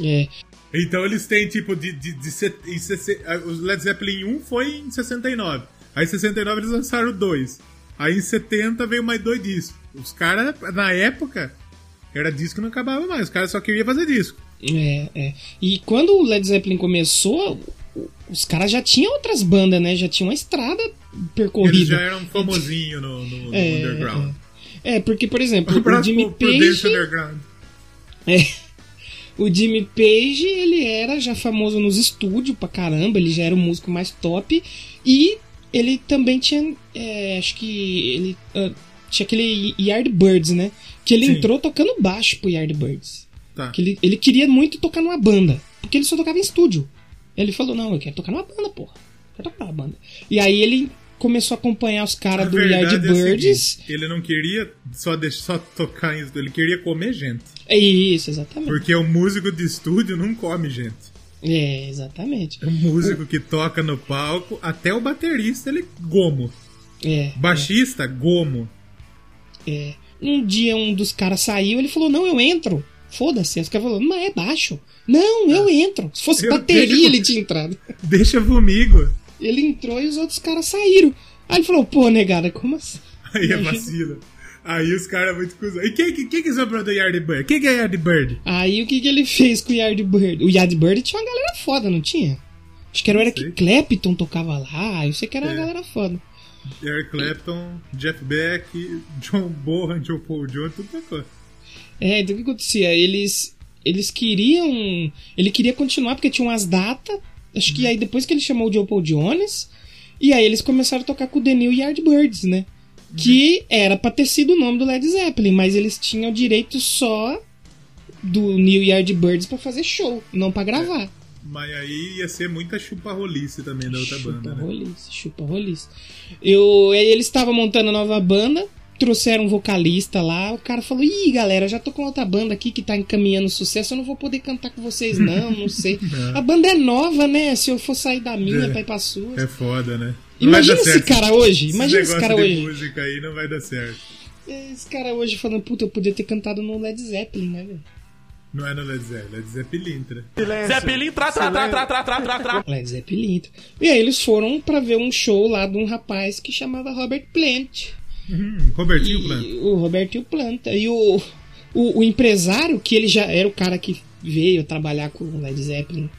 [SPEAKER 1] É,
[SPEAKER 2] Então eles têm tipo de. de, de sesse- ah, o Led Zeppelin 1 foi em 69. Aí em 69 eles lançaram dois. Aí em 70 veio mais dois discos. Os caras, na época, era disco que não acabava mais. Os caras só queriam fazer disco.
[SPEAKER 1] é, é. E quando o Led Zeppelin começou, o- os caras já tinham outras bandas, né? Já tinha uma estrada percorrida.
[SPEAKER 2] Eles já eram famosinhos no, no- no
[SPEAKER 1] É,
[SPEAKER 2] underground.
[SPEAKER 1] É, porque, por exemplo, o
[SPEAKER 2] abraço
[SPEAKER 1] Jimmy Page.
[SPEAKER 2] Underground.
[SPEAKER 1] O Jimmy Page, ele era já famoso nos estúdios pra caramba, ele já era o músico mais top. E ele também tinha. é, acho que ele. ah, tinha aquele Yardbirds, né? Que ele
[SPEAKER 2] Sim.
[SPEAKER 1] entrou tocando baixo pro Yardbirds.
[SPEAKER 2] Tá.
[SPEAKER 1] Que ele, ele queria muito tocar numa banda. Porque ele só tocava em estúdio. Ele falou, não, eu quero tocar numa banda, porra. Eu quero tocar numa banda. E aí ele começou a acompanhar os caras do
[SPEAKER 2] é
[SPEAKER 1] Yardbirds.
[SPEAKER 2] seguinte, ele não queria só, deixar, só tocar em estúdio, ele queria comer gente.
[SPEAKER 1] É isso, exatamente.
[SPEAKER 2] Porque o músico de estúdio não come gente.
[SPEAKER 1] É, exatamente.
[SPEAKER 2] O músico que toca no palco, até o baterista, ele gomo.
[SPEAKER 1] É,
[SPEAKER 2] Baixista, gomo.
[SPEAKER 1] é. Um dia um dos caras saiu, ele falou, não, eu entro. Foda-se. Os caras falaram, mas é baixo. Não, eu entro. Se fosse
[SPEAKER 2] Eu
[SPEAKER 1] bateria,
[SPEAKER 2] deixo-
[SPEAKER 1] ele tinha entrado. *laughs*
[SPEAKER 2] Deixa comigo.
[SPEAKER 1] Ele entrou e os outros caras saíram. Aí ele falou, pô, negada, como assim?
[SPEAKER 2] Aí é vacila. Aí os caras muito cuzão. E quem, quem que sobrou do Yardbird? Quem que é Yardbird?
[SPEAKER 1] Aí o que, que ele fez com o Yardbird? O Yardbird tinha uma galera foda, não tinha? Acho que era o Eric
[SPEAKER 2] sei.
[SPEAKER 1] Clapton tocava lá, eu sei que era uma
[SPEAKER 2] É.
[SPEAKER 1] galera foda.
[SPEAKER 2] Eric Clapton, Jeff Beck, John Bohan, John Paul Jones, tudo tocou.
[SPEAKER 1] É, então o que acontecia? Eles, eles queriam. Ele queria continuar porque tinha umas datas. Acho que aí depois que ele chamou o Joe Paul Jones. E aí eles começaram a tocar com o The New Yardbirds, né? Que era pra ter sido o nome do Led Zeppelin, mas eles tinham direito só do New Yardbirds pra fazer show, não pra gravar.
[SPEAKER 2] Mas aí ia ser muita chupa-rolice também da outra
[SPEAKER 1] chupa
[SPEAKER 2] banda, né?
[SPEAKER 1] rolice, chupa rolice. Eu, eles estavam montando a nova banda, trouxeram um vocalista lá, o cara falou, ih galera, já tô com outra banda aqui que tá encaminhando sucesso, eu não vou poder cantar com vocês não, não sei. *laughs* A banda é nova, né, se eu for sair da minha
[SPEAKER 2] É.
[SPEAKER 1] pra ir pra sua.
[SPEAKER 2] É foda, né? Não
[SPEAKER 1] Imagina esse
[SPEAKER 2] certo.
[SPEAKER 1] cara hoje,
[SPEAKER 2] Esse
[SPEAKER 1] imagina esse cara
[SPEAKER 2] de
[SPEAKER 1] hoje.
[SPEAKER 2] música aí não vai dar certo.
[SPEAKER 1] Esse cara hoje falando, puta, eu podia ter cantado no Led Zeppelin, né, velho?
[SPEAKER 2] Não é no Led Zeppelin, Led Zeppelin, né?
[SPEAKER 3] Zeppelin, tra, tra, tra, tra, tra, tra, tra, tra.
[SPEAKER 1] Led Zeppelin. E aí eles foram pra ver um show lá de um rapaz que chamava Robert Plant.
[SPEAKER 2] Hum, Robertinho
[SPEAKER 1] E
[SPEAKER 2] Plant.
[SPEAKER 1] O Roberto Planta. E o, o, o empresário, que ele já era o cara que veio trabalhar com o Led Zeppelin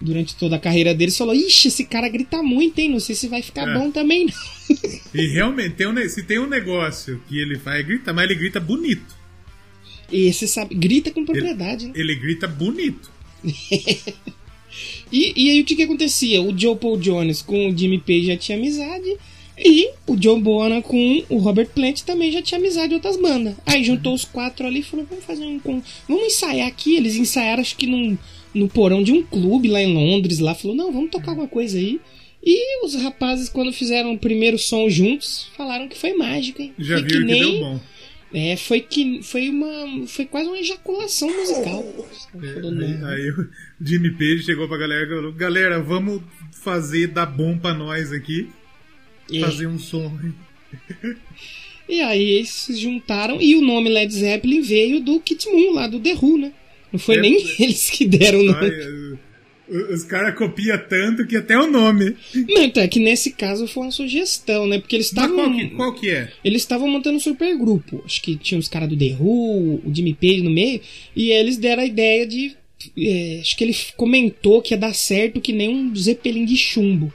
[SPEAKER 1] durante toda a carreira dele, falou: Ixi, esse cara grita muito, hein? Não sei se vai ficar
[SPEAKER 2] É.
[SPEAKER 1] bom também, não.
[SPEAKER 2] E realmente, tem um, se tem um negócio que ele faz, grita, mas ele grita bonito.
[SPEAKER 1] E você sabe, grita com propriedade, né?
[SPEAKER 2] Ele grita bonito. *laughs*
[SPEAKER 1] E, e aí o que que acontecia? O Joe Paul Jones com o Jimmy Page já tinha amizade. E o John Bonham com o Robert Plant também já tinha amizade de outras bandas. Aí juntou os quatro ali e falou: vamos fazer um. Vamos ensaiar aqui. Eles ensaiaram, acho que num, no porão de um clube lá em Londres. Lá falou: não, vamos tocar alguma coisa aí. E os rapazes, quando fizeram o primeiro som juntos, falaram que foi mágico, hein?
[SPEAKER 2] Já
[SPEAKER 1] foi
[SPEAKER 2] viram que, deu bom.
[SPEAKER 1] É, foi que. Foi uma. Foi quase uma ejaculação musical. Falou,
[SPEAKER 2] Aí, o Jimmy Page chegou pra galera e falou: Galera, vamos fazer dar bom pra nós aqui.
[SPEAKER 1] É.
[SPEAKER 2] Fazer um som.
[SPEAKER 1] E aí eles se juntaram e o nome Led Zeppelin veio do Kit Moon, lá do The Who, né? Não foi
[SPEAKER 2] É.
[SPEAKER 1] nem eles que deram o nome.
[SPEAKER 2] Os caras copiam tanto que até o nome.
[SPEAKER 1] Não, então é que nesse caso foi uma sugestão, né? Porque eles estavam.
[SPEAKER 2] qual que, qual que é?
[SPEAKER 1] Eles estavam montando um super grupo. Acho que tinha os caras do The Who, o Jimmy Page no meio. E eles deram a ideia de. é, acho que ele comentou que ia dar certo que nem um Zeppelin de chumbo.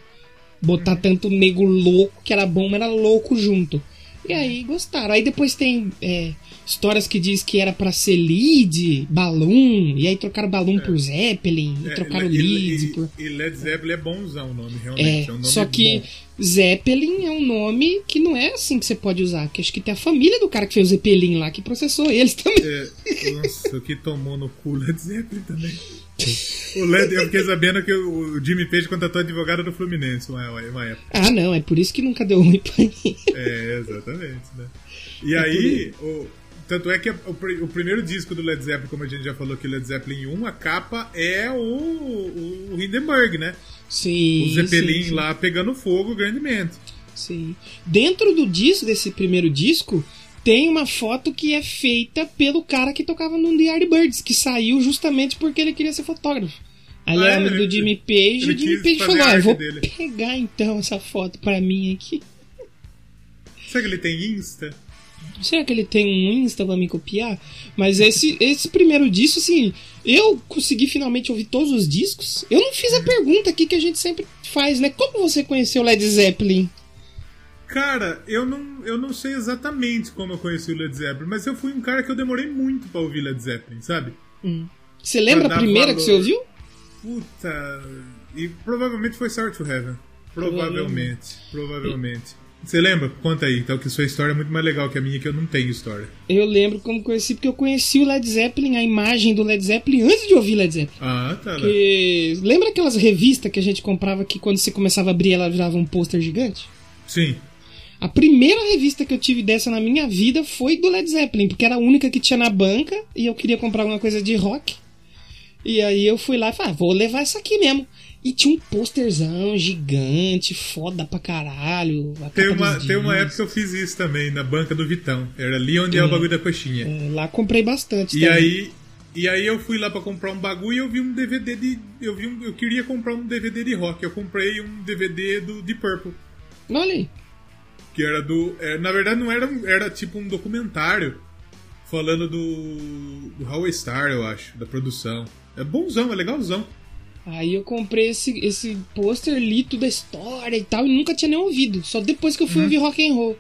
[SPEAKER 1] Botar tanto nego louco, que era bom, mas era louco junto. E aí gostaram. Aí depois tem é, histórias que diz que era pra ser lead, balloon, e aí trocaram balloon por Zeppelin, e
[SPEAKER 2] É,
[SPEAKER 1] trocaram
[SPEAKER 2] e-
[SPEAKER 1] leads
[SPEAKER 2] e,
[SPEAKER 1] por.
[SPEAKER 2] e Led Zeppelin é bonzão o nome, realmente.
[SPEAKER 1] É,
[SPEAKER 2] É, um nome
[SPEAKER 1] só que
[SPEAKER 2] bom.
[SPEAKER 1] Zeppelin é um nome que não é assim que você pode usar. Que acho que tem a família do cara que fez o Zeppelin lá que processou eles também.
[SPEAKER 2] É, nossa, o que tomou no cu Led Zeppelin também. O Led, eu fiquei sabendo que o Jimmy Page contratou advogado do Fluminense uma, uma época.
[SPEAKER 1] Ah, não, é por isso que nunca deu ruim pra mim.
[SPEAKER 2] É, exatamente, né? E aí, o, tanto é que o, o primeiro disco do Led Zeppelin, como a gente já falou aqui, Led Zeppelin 1, a capa é o, o, o Hindenburg, né?
[SPEAKER 1] Sim.
[SPEAKER 2] O Zeppelin
[SPEAKER 1] sim, sim,
[SPEAKER 2] lá pegando fogo grandemente.
[SPEAKER 1] Sim. Dentro do disco, desse primeiro disco, tem uma foto que é feita pelo cara que tocava no The Yardbirds, que saiu justamente porque ele queria ser fotógrafo. Aí
[SPEAKER 2] Ah,
[SPEAKER 1] era amigo do Jimmy Page, e o Jimmy Page falou: ah, vou
[SPEAKER 2] dele."
[SPEAKER 1] pegar então essa foto pra mim aqui.
[SPEAKER 2] Será que ele tem Insta?
[SPEAKER 1] Será que ele tem um Insta pra me copiar? Mas esse, esse primeiro disco, assim, eu consegui finalmente ouvir todos os discos. Eu não fiz a pergunta aqui que a gente sempre faz, né? Como você conheceu Led Zeppelin?
[SPEAKER 2] Cara, eu não, eu não sei exatamente como eu conheci o Led Zeppelin, mas eu fui um cara que eu demorei muito pra ouvir Led Zeppelin, sabe?
[SPEAKER 1] Você lembra a primeira
[SPEAKER 2] valor.
[SPEAKER 1] que você ouviu?
[SPEAKER 2] Puta. E provavelmente foi Sour to Heaven. Provavelmente. Provavelmente. Você lembra? Conta aí, então, que sua história é muito mais legal que a minha, que eu não tenho história.
[SPEAKER 1] Eu lembro como conheci, porque eu conheci o Led Zeppelin, a imagem do Led Zeppelin, antes de ouvir Led Zeppelin.
[SPEAKER 2] Ah, tá. lá.
[SPEAKER 1] Porque... Lembra aquelas revistas que a gente comprava que quando você começava a abrir ela virava um pôster gigante?
[SPEAKER 2] Sim.
[SPEAKER 1] A primeira revista que eu tive dessa na minha vida foi do Led Zeppelin, porque era a única que tinha na banca e eu queria comprar alguma coisa de rock. E aí eu fui lá e falei, ah, vou levar essa aqui mesmo. E tinha um pôsterzão gigante, foda pra caralho.
[SPEAKER 2] Tem uma, tem uma época que eu fiz isso também, na banca do Vitão. Era ali onde é o bagulho da coxinha.
[SPEAKER 1] É, Lá comprei bastante.
[SPEAKER 2] E
[SPEAKER 1] também.
[SPEAKER 2] aí, e aí eu fui lá pra comprar um bagulho e eu vi um DVD de. Eu, vi um, eu queria comprar um DVD de rock. Eu comprei um DVD do Deep Purple.
[SPEAKER 1] Olha aí.
[SPEAKER 2] Que era do. é, na verdade não era. Era tipo um documentário falando do. do Howie Star, eu acho, da produção. É bonzão, é legalzão.
[SPEAKER 1] Aí eu comprei esse, esse pôster, li toda a história e tal, e nunca tinha nem ouvido. Só depois que eu fui
[SPEAKER 2] Uhum.
[SPEAKER 1] ouvir rock and roll.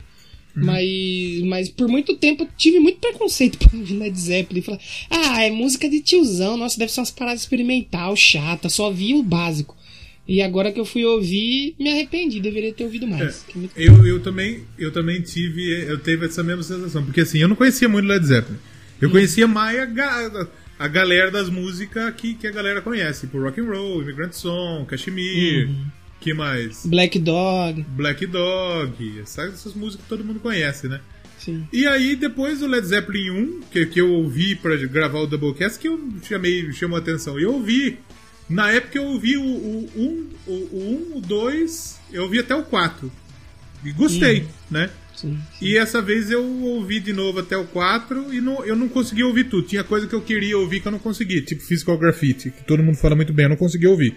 [SPEAKER 1] Mas, mas por muito tempo eu tive muito preconceito *laughs* pra ouvir Led Zeppelin. Falar, ah, é música de tiozão, nossa, deve ser umas paradas experimental, chata, só vi o básico. E agora que eu fui ouvir, me arrependi, deveria ter ouvido mais. É
[SPEAKER 2] Eu, eu também, eu também tive, eu teve essa mesma sensação, porque assim, eu não conhecia muito Led Zeppelin. Eu conhecia mais a, a galera das músicas que, que a galera conhece, tipo Rock and Roll, Immigrant Song, Kashmir, que mais?
[SPEAKER 1] Black Dog,
[SPEAKER 2] Black Dog, essas, essas músicas que todo mundo conhece, né?
[SPEAKER 1] sim.
[SPEAKER 2] E aí, depois do Led Zeppelin 1, que, que eu ouvi pra gravar o Doublecast, que eu chamei, chamou a atenção. E eu ouvi, na época eu ouvi o 1, o, um, o, o, um, o 2, eu ouvi até o 4. E gostei, né?
[SPEAKER 1] sim.
[SPEAKER 2] E essa vez eu ouvi de novo até o 4 e não, eu não consegui ouvir tudo. Tinha coisa que eu queria ouvir que eu não consegui, tipo Physical Graffiti, que todo mundo fala muito bem, eu não consegui ouvir.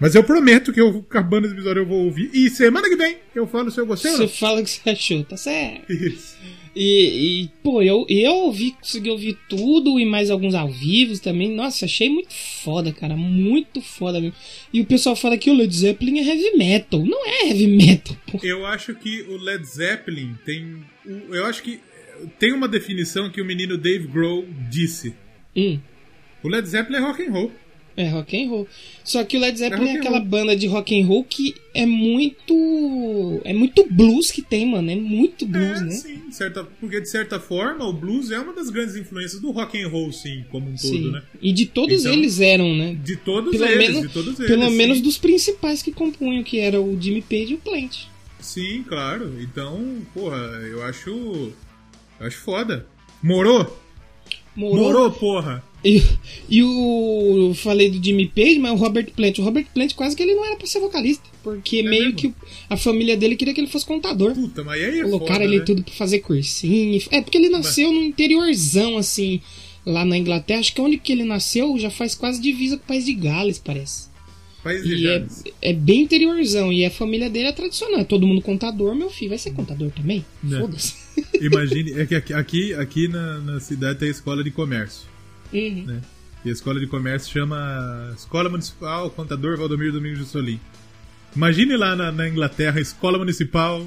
[SPEAKER 2] Mas eu prometo que eu, acabando esse episódio, eu vou ouvir. E semana que vem eu falo se eu gostei ou
[SPEAKER 1] Você
[SPEAKER 2] não.
[SPEAKER 1] fala o que você achou, tá certo.
[SPEAKER 2] Isso.
[SPEAKER 1] E, e, pô, eu, eu ouvi, consegui ouvir tudo e mais alguns ao vivo também. Nossa, achei muito foda, cara. Muito foda mesmo. E o pessoal fala que o Led Zeppelin é heavy metal. Não é heavy metal, pô.
[SPEAKER 2] Eu acho que o Led Zeppelin tem. Eu acho que tem uma definição que o menino Dave Grohl disse.
[SPEAKER 1] Hum,
[SPEAKER 2] O Led Zeppelin é rock and roll.
[SPEAKER 1] É rock and roll. Só que o Led Zeppelin
[SPEAKER 2] É
[SPEAKER 1] é, aquela banda de rock and roll que é muito. É muito blues que tem, mano. É muito blues,
[SPEAKER 2] é,
[SPEAKER 1] né?
[SPEAKER 2] sim, de certa, porque de certa forma o blues é uma das grandes influências do rock and roll, sim, como um todo,
[SPEAKER 1] Sim.
[SPEAKER 2] né?
[SPEAKER 1] E de todos
[SPEAKER 2] Então-
[SPEAKER 1] eles eram, né?
[SPEAKER 2] De todos
[SPEAKER 1] Pelo
[SPEAKER 2] eles,
[SPEAKER 1] menos,
[SPEAKER 2] de todos eles.
[SPEAKER 1] pelo
[SPEAKER 2] sim.
[SPEAKER 1] menos dos principais que compunham, que era o Jimmy Page e o Plant.
[SPEAKER 2] Sim, claro. Então, porra, eu acho. Eu acho foda. Morou? Morou, porra!
[SPEAKER 1] E, e o. eu Falei do Jimmy Page, mas o Robert Plant. O Robert Plant quase que ele não era pra ser vocalista. Porque meio
[SPEAKER 2] É mesmo?
[SPEAKER 1] que a família dele queria que ele fosse contador.
[SPEAKER 2] Puta, mas aí é
[SPEAKER 1] Colocaram
[SPEAKER 2] foda,
[SPEAKER 1] ele
[SPEAKER 2] né?
[SPEAKER 1] tudo pra fazer cursinho. É porque ele nasceu no interiorzão, assim, lá na Inglaterra. Acho que onde que ele nasceu já faz quase divisa com o país de Gales, parece.
[SPEAKER 2] País
[SPEAKER 1] E é, é bem interiorzão. E a família dele é tradicional. É todo mundo contador, meu filho. Vai ser contador também?
[SPEAKER 2] Não.
[SPEAKER 1] Foda-se. *laughs*
[SPEAKER 2] Imagine, é que aqui, aqui, aqui na, na cidade tem a escola de comércio.
[SPEAKER 1] Uhum.
[SPEAKER 2] né? E a escola de comércio chama Escola Municipal Contador Valdomiro Domingos de Solim. Imagine lá na, na Inglaterra, Escola Municipal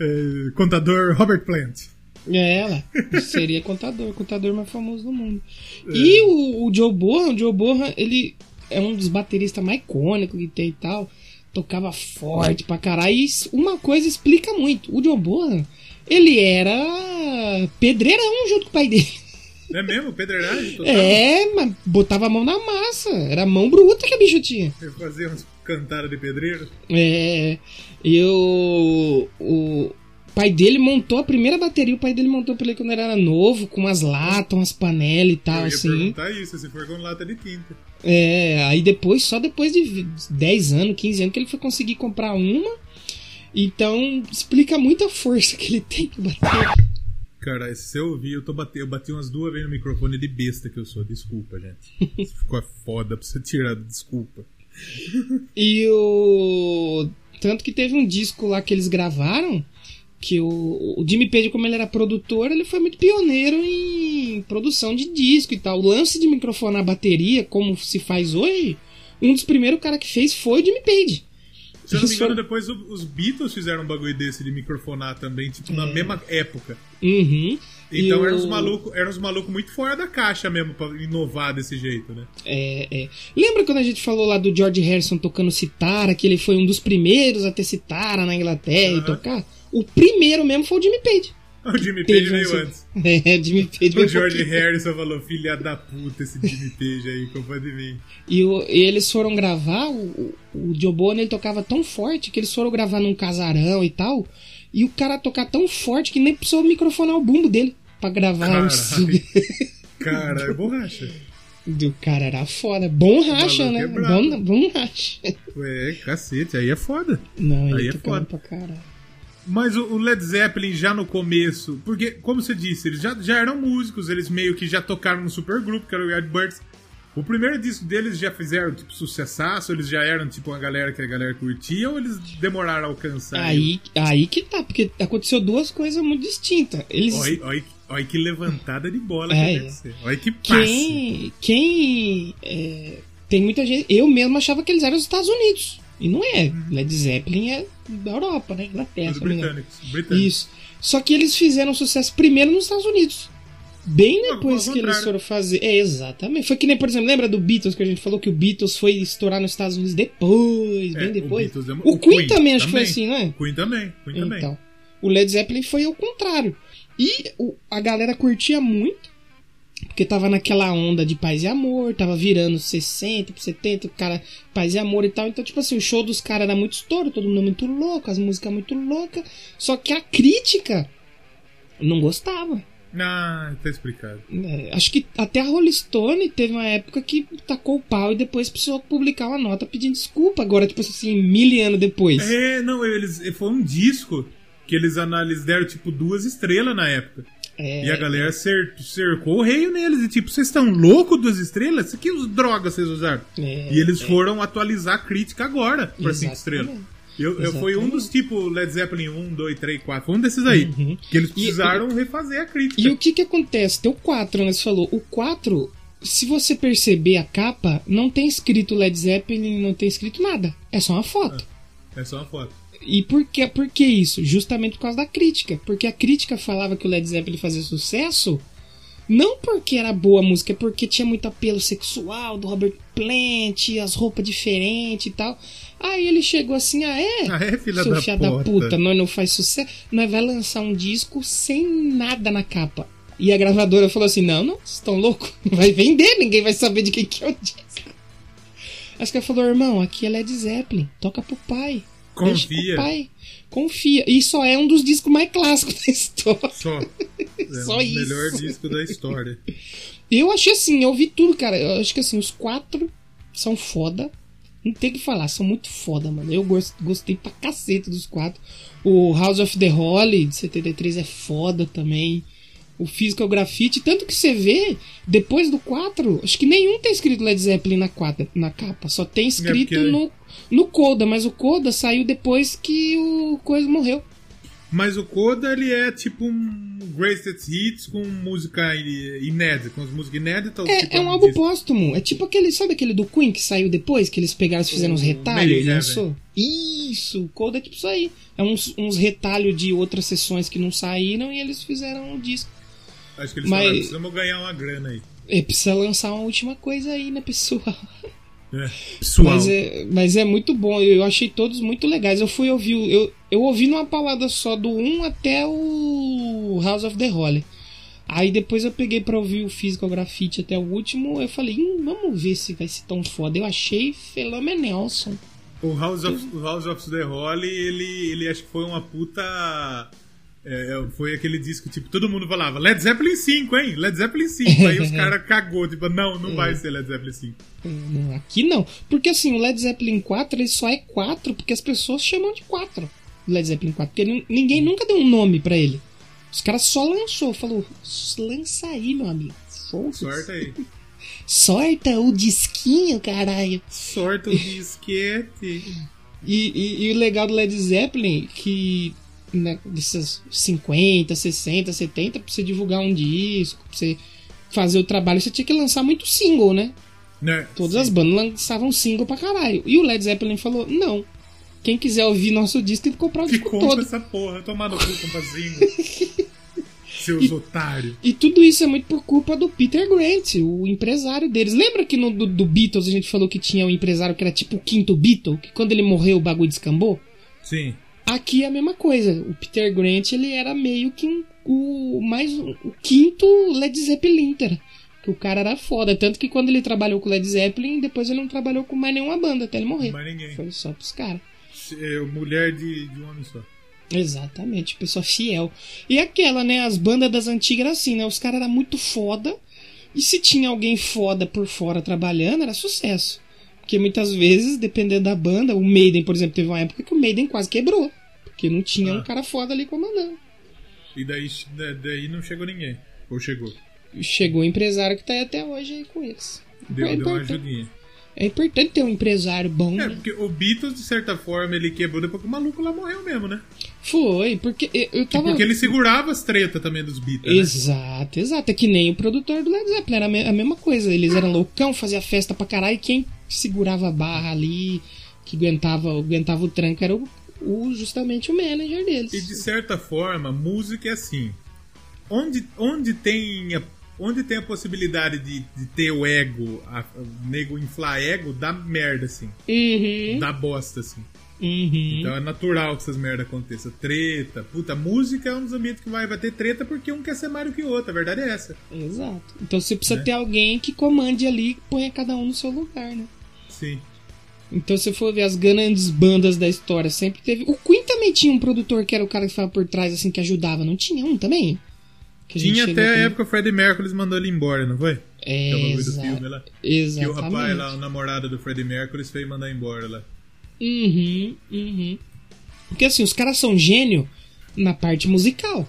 [SPEAKER 2] eh, Contador Robert Plant.
[SPEAKER 1] É, ela. Seria contador, contador mais famoso do mundo.
[SPEAKER 2] É.
[SPEAKER 1] E o, o Joe Bohan, o Joe Bohan, ele é um dos bateristas mais icônicos que tem e tal. Tocava forte pra caralho. E uma coisa explica muito. O Joe Bohan, ele era pedreirão junto com o pai dele.
[SPEAKER 2] É mesmo? Pedreiragem total?
[SPEAKER 1] É, mas botava a mão na massa. Era mão bruta que a bicho tinha.
[SPEAKER 2] Eu fazia umas cantadas de pedreiro.
[SPEAKER 1] É. E o, o pai dele montou a primeira bateria. O pai dele montou pra ele quando ele era novo, com umas latas, umas panelas e tal,
[SPEAKER 2] Eu ia
[SPEAKER 1] assim.
[SPEAKER 2] perguntar isso, se for com lata de tinta.
[SPEAKER 1] É, aí depois, só depois de 10 anos, 15 anos, que ele foi conseguir comprar uma. Então, explica muita força que ele tem que bater.
[SPEAKER 2] Cara, se eu ouvir, eu, tô bate... eu bati umas duas vezes no microfone de besta que eu sou. Desculpa, gente. *laughs* Ficou foda pra você tirar, desculpa.
[SPEAKER 1] E o. Tanto que teve um disco lá que eles gravaram. Que o, o Jimmy Page, como ele era produtor, ele foi muito pioneiro em produção de disco e tal. O lance de microfonar a bateria, como se faz hoje, um dos primeiros cara que fez foi o Jimmy Page.
[SPEAKER 2] Se eu não me engano, depois os Beatles fizeram um bagulho desse de microfonar também, tipo,
[SPEAKER 1] É.
[SPEAKER 2] na mesma época.
[SPEAKER 1] Uhum.
[SPEAKER 2] Então
[SPEAKER 1] E
[SPEAKER 2] eram uns malucos maluco muito fora da caixa mesmo pra inovar desse jeito, né?
[SPEAKER 1] É, é. Lembra quando a gente falou lá do George Harrison tocando citara, que ele foi um dos primeiros a ter citara na Inglaterra e
[SPEAKER 2] Aham.
[SPEAKER 1] tocar? O primeiro mesmo foi o Jimmy Page.
[SPEAKER 2] O Jimmy Page
[SPEAKER 1] Page,
[SPEAKER 2] veio
[SPEAKER 1] né?
[SPEAKER 2] antes. *laughs*
[SPEAKER 1] É, Jimmy Page
[SPEAKER 2] O George
[SPEAKER 1] pouquinho.
[SPEAKER 2] Harrison falou, filha da puta, esse Jimmy Page aí, culpa de mim.
[SPEAKER 1] E, o- e eles foram gravar, o, o, Joe Bonner ele tocava tão forte que eles foram gravar num casarão e tal. E o cara tocar tão forte que nem precisou microfonar o bumbo dele pra gravar o sub.
[SPEAKER 2] Cara, é borracha.
[SPEAKER 1] Do cara era foda. Bom racha, né?
[SPEAKER 2] é
[SPEAKER 1] bom, bom racha.
[SPEAKER 2] Ué, cacete, aí é foda.
[SPEAKER 1] Não, ele
[SPEAKER 2] Aí é foda.
[SPEAKER 1] pra caralho.
[SPEAKER 2] Mas o Led Zeppelin já no começo, porque, como você disse, eles já, já eram músicos, eles meio que já tocaram no supergrupo, que era o Yardbirds. O primeiro disco deles já fizeram, tipo, sucessaço, eles já eram, tipo, uma galera que a galera curtia, ou eles demoraram a alcançar?
[SPEAKER 1] Aí, aí que tá, porque aconteceu duas coisas muito distintas. Eles.
[SPEAKER 2] Olha, olha, olha que levantada de bola
[SPEAKER 1] É,
[SPEAKER 2] que deve ser. Olha que passe.
[SPEAKER 1] Quem. Quem. é, tem muita gente. Eu mesmo achava que eles eram dos Estados Unidos. E não é. Led Zeppelin é da Europa, né? Inglaterra,
[SPEAKER 2] Os britânicos. britânicos.
[SPEAKER 1] Isso. Só que eles fizeram sucesso primeiro nos Estados Unidos. Bem depois
[SPEAKER 2] ao
[SPEAKER 1] que eles foram fazer. É, exatamente. Foi que nem, por exemplo, lembra do Beatles que a gente falou que o Beatles foi estourar nos Estados Unidos depois,
[SPEAKER 2] É,
[SPEAKER 1] bem
[SPEAKER 2] o
[SPEAKER 1] depois.
[SPEAKER 2] Beatles demo-
[SPEAKER 1] O,
[SPEAKER 2] o
[SPEAKER 1] Queen,
[SPEAKER 2] Queen
[SPEAKER 1] também acho que foi
[SPEAKER 2] também.
[SPEAKER 1] assim, não é?
[SPEAKER 2] Queen também, Queen também.
[SPEAKER 1] Então, o Led Zeppelin foi o contrário. E o- a galera curtia muito, porque tava naquela onda de paz e amor, tava virando 60, 70, cara, paz e amor e tal. Então, tipo assim, o show dos caras era muito estouro, todo mundo muito louco, as músicas muito loucas. Só que a crítica não gostava.
[SPEAKER 2] Ah, tá explicado.
[SPEAKER 1] É, acho que até a Rolling Stone teve uma época que tacou o pau e depois precisou publicar uma nota pedindo desculpa. Agora, tipo assim, mil anos depois.
[SPEAKER 2] É, não, eles foi um disco que eles analisaram, deram tipo duas estrelas na época.
[SPEAKER 1] É,
[SPEAKER 2] E a galera cer- cercou o rei neles e tipo, vocês estão loucos duas estrelas? Os drogas vocês usaram.
[SPEAKER 1] É,
[SPEAKER 2] e eles foram atualizar a crítica agora pra cinco
[SPEAKER 1] Exatamente.
[SPEAKER 2] estrelas. Eu, eu foi um dos tipo Led Zeppelin 1, 2, 3, 4. Foi um desses aí. Que eles precisaram refazer a crítica.
[SPEAKER 1] Uhum. E o que que acontece? Tem o 4, né? Você falou. O 4, se você perceber a capa, não tem escrito Led Zeppelin, não tem escrito nada. É só uma foto.
[SPEAKER 2] É só uma foto.
[SPEAKER 1] E por que, por que isso? Justamente por causa da crítica. Porque a crítica falava que o Led Zeppelin fazia sucesso não porque era boa a música, é porque tinha muito apelo sexual do Robert Plant, as roupas diferentes e tal. Aí ele chegou assim, ah é?
[SPEAKER 2] Ah, é, filha da
[SPEAKER 1] filha
[SPEAKER 2] puta.
[SPEAKER 1] da puta, nós não faz sucesso, nós vai lançar um disco sem nada na capa. E a gravadora falou assim: não, não, vocês estão loucos, *laughs* vai vender, ninguém vai saber de quem que é o disco. Aí os caras falaram, irmão, aqui é Led Zeppelin, toca pro pai.
[SPEAKER 2] Confia.
[SPEAKER 1] o pai. Confia. E só é um dos discos mais clássicos *laughs* da história.
[SPEAKER 2] Só. É *laughs*
[SPEAKER 1] Só
[SPEAKER 2] o
[SPEAKER 1] isso.
[SPEAKER 2] melhor disco da história.
[SPEAKER 1] Eu achei assim, eu ouvi tudo, cara. Eu acho que assim, os quatro são foda. Não tem o que falar, são muito foda, mano. Eu gos- gostei pra cacete dos quatro. O House of the Holy, de 73, é foda também. O Physical Graffiti, tanto que você vê, depois do 4, acho que nenhum tem escrito Led Zeppelin na, quadra, na capa. Só tem escrito
[SPEAKER 2] porque-
[SPEAKER 1] no, no Coda, mas o Coda saiu depois que o Coisa morreu.
[SPEAKER 2] Mas o Coda, ele é tipo um Greatest Hits com música inédita, com as músicas inéditas.
[SPEAKER 1] É,
[SPEAKER 2] tipo,
[SPEAKER 1] é um álbum póstumo. É tipo aquele, sabe aquele do Queen que saiu depois, que eles pegaram e fizeram uns retalhos e
[SPEAKER 2] in
[SPEAKER 1] lançou? Isso, o Coda é tipo isso aí. É uns, uns retalhos de outras sessões que não saíram e eles fizeram um disco.
[SPEAKER 2] Acho que eles
[SPEAKER 1] Mas-
[SPEAKER 2] falaram, precisamos ganhar uma grana aí.
[SPEAKER 1] E precisa lançar uma última coisa aí, né, pessoal? *laughs*
[SPEAKER 2] É. Pessoal,
[SPEAKER 1] Mas é, mas é muito bom, eu achei todos muito legais. Eu fui ouvir, eu, eu ouvi numa palada só do 1 até o House of the Holy. Aí depois eu peguei pra ouvir o Physical Graffiti até o último. Eu falei, hum, vamos ver se vai ser tão foda. Eu achei fenomenalson.
[SPEAKER 2] o House of, o House of the Holly, ele, ele acho que foi uma puta. É, é, foi aquele disco, tipo, todo mundo falava Led Zeppelin 5, hein? Led Zeppelin 5. Aí os *laughs* caras cagou, tipo, não, não vai ser Led Zeppelin 5.
[SPEAKER 1] Não, Aqui não. Porque assim, o Led Zeppelin 4 ele só é 4 porque as pessoas chamam de 4. O Led Zeppelin 4. Porque nin- ninguém nunca deu um nome pra ele. Os caras só lançou. Falou, lança aí, meu amigo.
[SPEAKER 2] Sorte aí. *laughs*
[SPEAKER 1] Sorta o disquinho, caralho.
[SPEAKER 2] Sorte o *laughs* disquete.
[SPEAKER 1] E, e- e o legal do Led Zeppelin, que né, desses 50, 60, 70, pra você divulgar um disco, pra você fazer o trabalho, você tinha que lançar muito single, né?
[SPEAKER 2] Né?
[SPEAKER 1] Todas as bandas lançavam single pra caralho. E o Led Zeppelin falou: não. Quem quiser ouvir nosso disco tem que comprar o
[SPEAKER 2] Que
[SPEAKER 1] disco
[SPEAKER 2] compra
[SPEAKER 1] todo.
[SPEAKER 2] essa porra, tomar no cu, compadrinho. *laughs* Seus otários.
[SPEAKER 1] E tudo isso é muito por culpa do Peter Grant, o empresário deles. Lembra que no do, do Beatles a gente falou que tinha um empresário que era tipo o quinto Beatle, que quando ele morreu o bagulho descambou?
[SPEAKER 2] Sim.
[SPEAKER 1] Aqui é a mesma coisa. O Peter Grant ele era meio que um- o mais um- o quinto Led Zeppelin, que o cara era foda, tanto que quando ele trabalhou com o Led Zeppelin, depois ele não trabalhou com mais nenhuma banda até ele morrer.
[SPEAKER 2] Mais ninguém.
[SPEAKER 1] Foi só pros caras.
[SPEAKER 2] É, mulher de, de um homem só.
[SPEAKER 1] Exatamente, pessoa fiel. E aquela, né? As bandas das antigas era assim, né? Os caras eram muito foda. E se tinha alguém foda por fora trabalhando, era sucesso. Porque muitas vezes, dependendo da banda, o Maiden, por exemplo, teve uma época que o Maiden quase quebrou. Porque não tinha
[SPEAKER 2] Ah.
[SPEAKER 1] um cara foda ali comandando.
[SPEAKER 2] E daí, da- daí não chegou ninguém. Ou chegou.
[SPEAKER 1] Chegou o empresário que tá aí até hoje aí com eles.
[SPEAKER 2] Deu,
[SPEAKER 1] é,
[SPEAKER 2] deu uma ajudinha.
[SPEAKER 1] É importante ter um empresário bom,
[SPEAKER 2] É,
[SPEAKER 1] né?
[SPEAKER 2] porque o Beatles, de certa forma, ele quebrou depois que o maluco lá morreu mesmo, né?
[SPEAKER 1] Foi, porque eu, tava.
[SPEAKER 2] Porque ele segurava as tretas também dos Beatles. né?
[SPEAKER 1] Exato, exato. É que nem o produtor do Led Zeppelin, era a me- a mesma coisa. Eles eram loucão, fazia festa pra caralho, e quem segurava a barra ali, que aguentava, aguentava o tranco, era o, o- justamente o manager deles.
[SPEAKER 2] E de certa forma, música é assim. Onde, onde, tem, a, onde tem a possibilidade de, de ter o ego, a, o nego inflar ego, dá merda, assim.
[SPEAKER 1] Uhum,
[SPEAKER 2] Dá bosta, assim.
[SPEAKER 1] uhum.
[SPEAKER 2] Então é natural que essas merdas aconteçam. Treta. Puta, música é um dos ambientes que vai, vai ter treta porque um quer ser mais do que o outro. A verdade é essa.
[SPEAKER 1] Exato. Então você precisa
[SPEAKER 2] Né?
[SPEAKER 1] ter alguém que comande ali e ponha cada um no seu lugar, né?
[SPEAKER 2] Sim.
[SPEAKER 1] Então, se for ver as grandes bandas da história, sempre teve. O Queen também tinha um produtor que era o cara que ficava por trás, assim, que ajudava. Não tinha um também? Que
[SPEAKER 2] Tinha até a época o Freddie Mercury mandou ele embora, não foi?
[SPEAKER 1] É,
[SPEAKER 2] Que é o bagulho do filme lá. Que
[SPEAKER 1] Exatamente.
[SPEAKER 2] o rapaz lá, o namorado do Freddie Mercury, fez mandar embora lá.
[SPEAKER 1] Uhum, uhum. Porque assim, os caras são gênio na parte musical.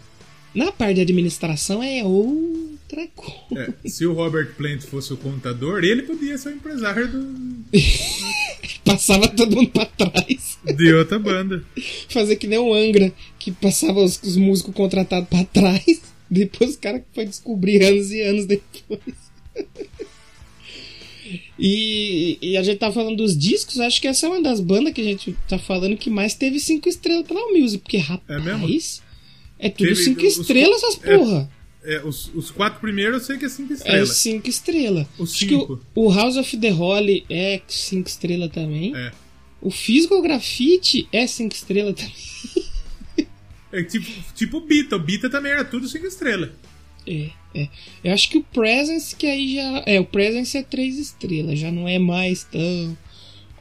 [SPEAKER 1] Na parte de administração é outra coisa.
[SPEAKER 2] É, se o Robert Plant fosse o contador, ele podia ser o empresário do, *laughs*
[SPEAKER 1] Passava todo mundo pra trás.
[SPEAKER 2] de outra banda. *laughs*
[SPEAKER 1] Fazer que nem o Angra, que passava os, os músicos contratados pra trás. Depois o cara foi descobrir anos e anos depois. E, e a gente tá falando dos discos, acho que essa é uma das bandas que a gente tá falando que mais teve cinco estrelas pela Music, porque rapaz,
[SPEAKER 2] mesmo?
[SPEAKER 1] é tudo
[SPEAKER 2] Teve
[SPEAKER 1] cinco
[SPEAKER 2] os-
[SPEAKER 1] estrelas essas
[SPEAKER 2] é,
[SPEAKER 1] porra.
[SPEAKER 2] É, os, os quatro primeiros eu sei que é cinco
[SPEAKER 1] É
[SPEAKER 2] estrelas.
[SPEAKER 1] cinco estrelas.
[SPEAKER 2] Os cinco.
[SPEAKER 1] o, o House of the Holy é cinco estrelas também.
[SPEAKER 2] É.
[SPEAKER 1] O Physical Graffiti é cinco estrelas também. *laughs*
[SPEAKER 2] É tipo, tipo o Bita. O Bita também era tudo cinco estrelas.
[SPEAKER 1] É, é. Eu acho que o Presence, que aí já. É, o Presence é três estrelas, já não é mais tão.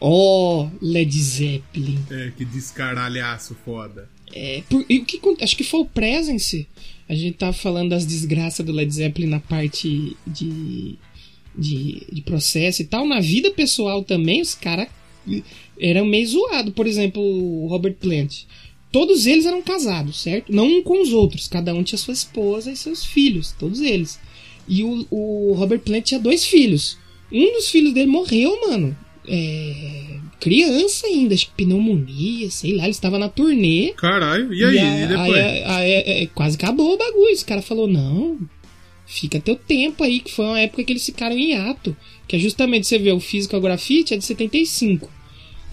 [SPEAKER 1] Ó, Led Zeppelin.
[SPEAKER 2] É, que descaralhaço foda.
[SPEAKER 1] É, por- e o que, acho que foi o Presence. A gente tava falando das desgraças do Led Zeppelin na parte de, de, de processo e tal. Na vida pessoal também, os caras eram meio zoados. Por exemplo, o Robert Plant. Todos eles eram casados, certo? Não um com os outros. Cada um tinha sua esposa e seus filhos. Todos eles. E o, o Robert Plant tinha dois filhos. Um dos filhos dele morreu, mano. É, criança ainda, acho que pneumonia, sei lá. Ele estava na turnê.
[SPEAKER 2] Caralho, e aí? E,
[SPEAKER 1] a-
[SPEAKER 2] depois?
[SPEAKER 1] aí- aí- é, quase acabou o bagulho. Esse cara falou: não, fica teu tempo aí, que foi uma época que eles ficaram em ato. Que é justamente, você vê, o Physical Graffiti é de 75.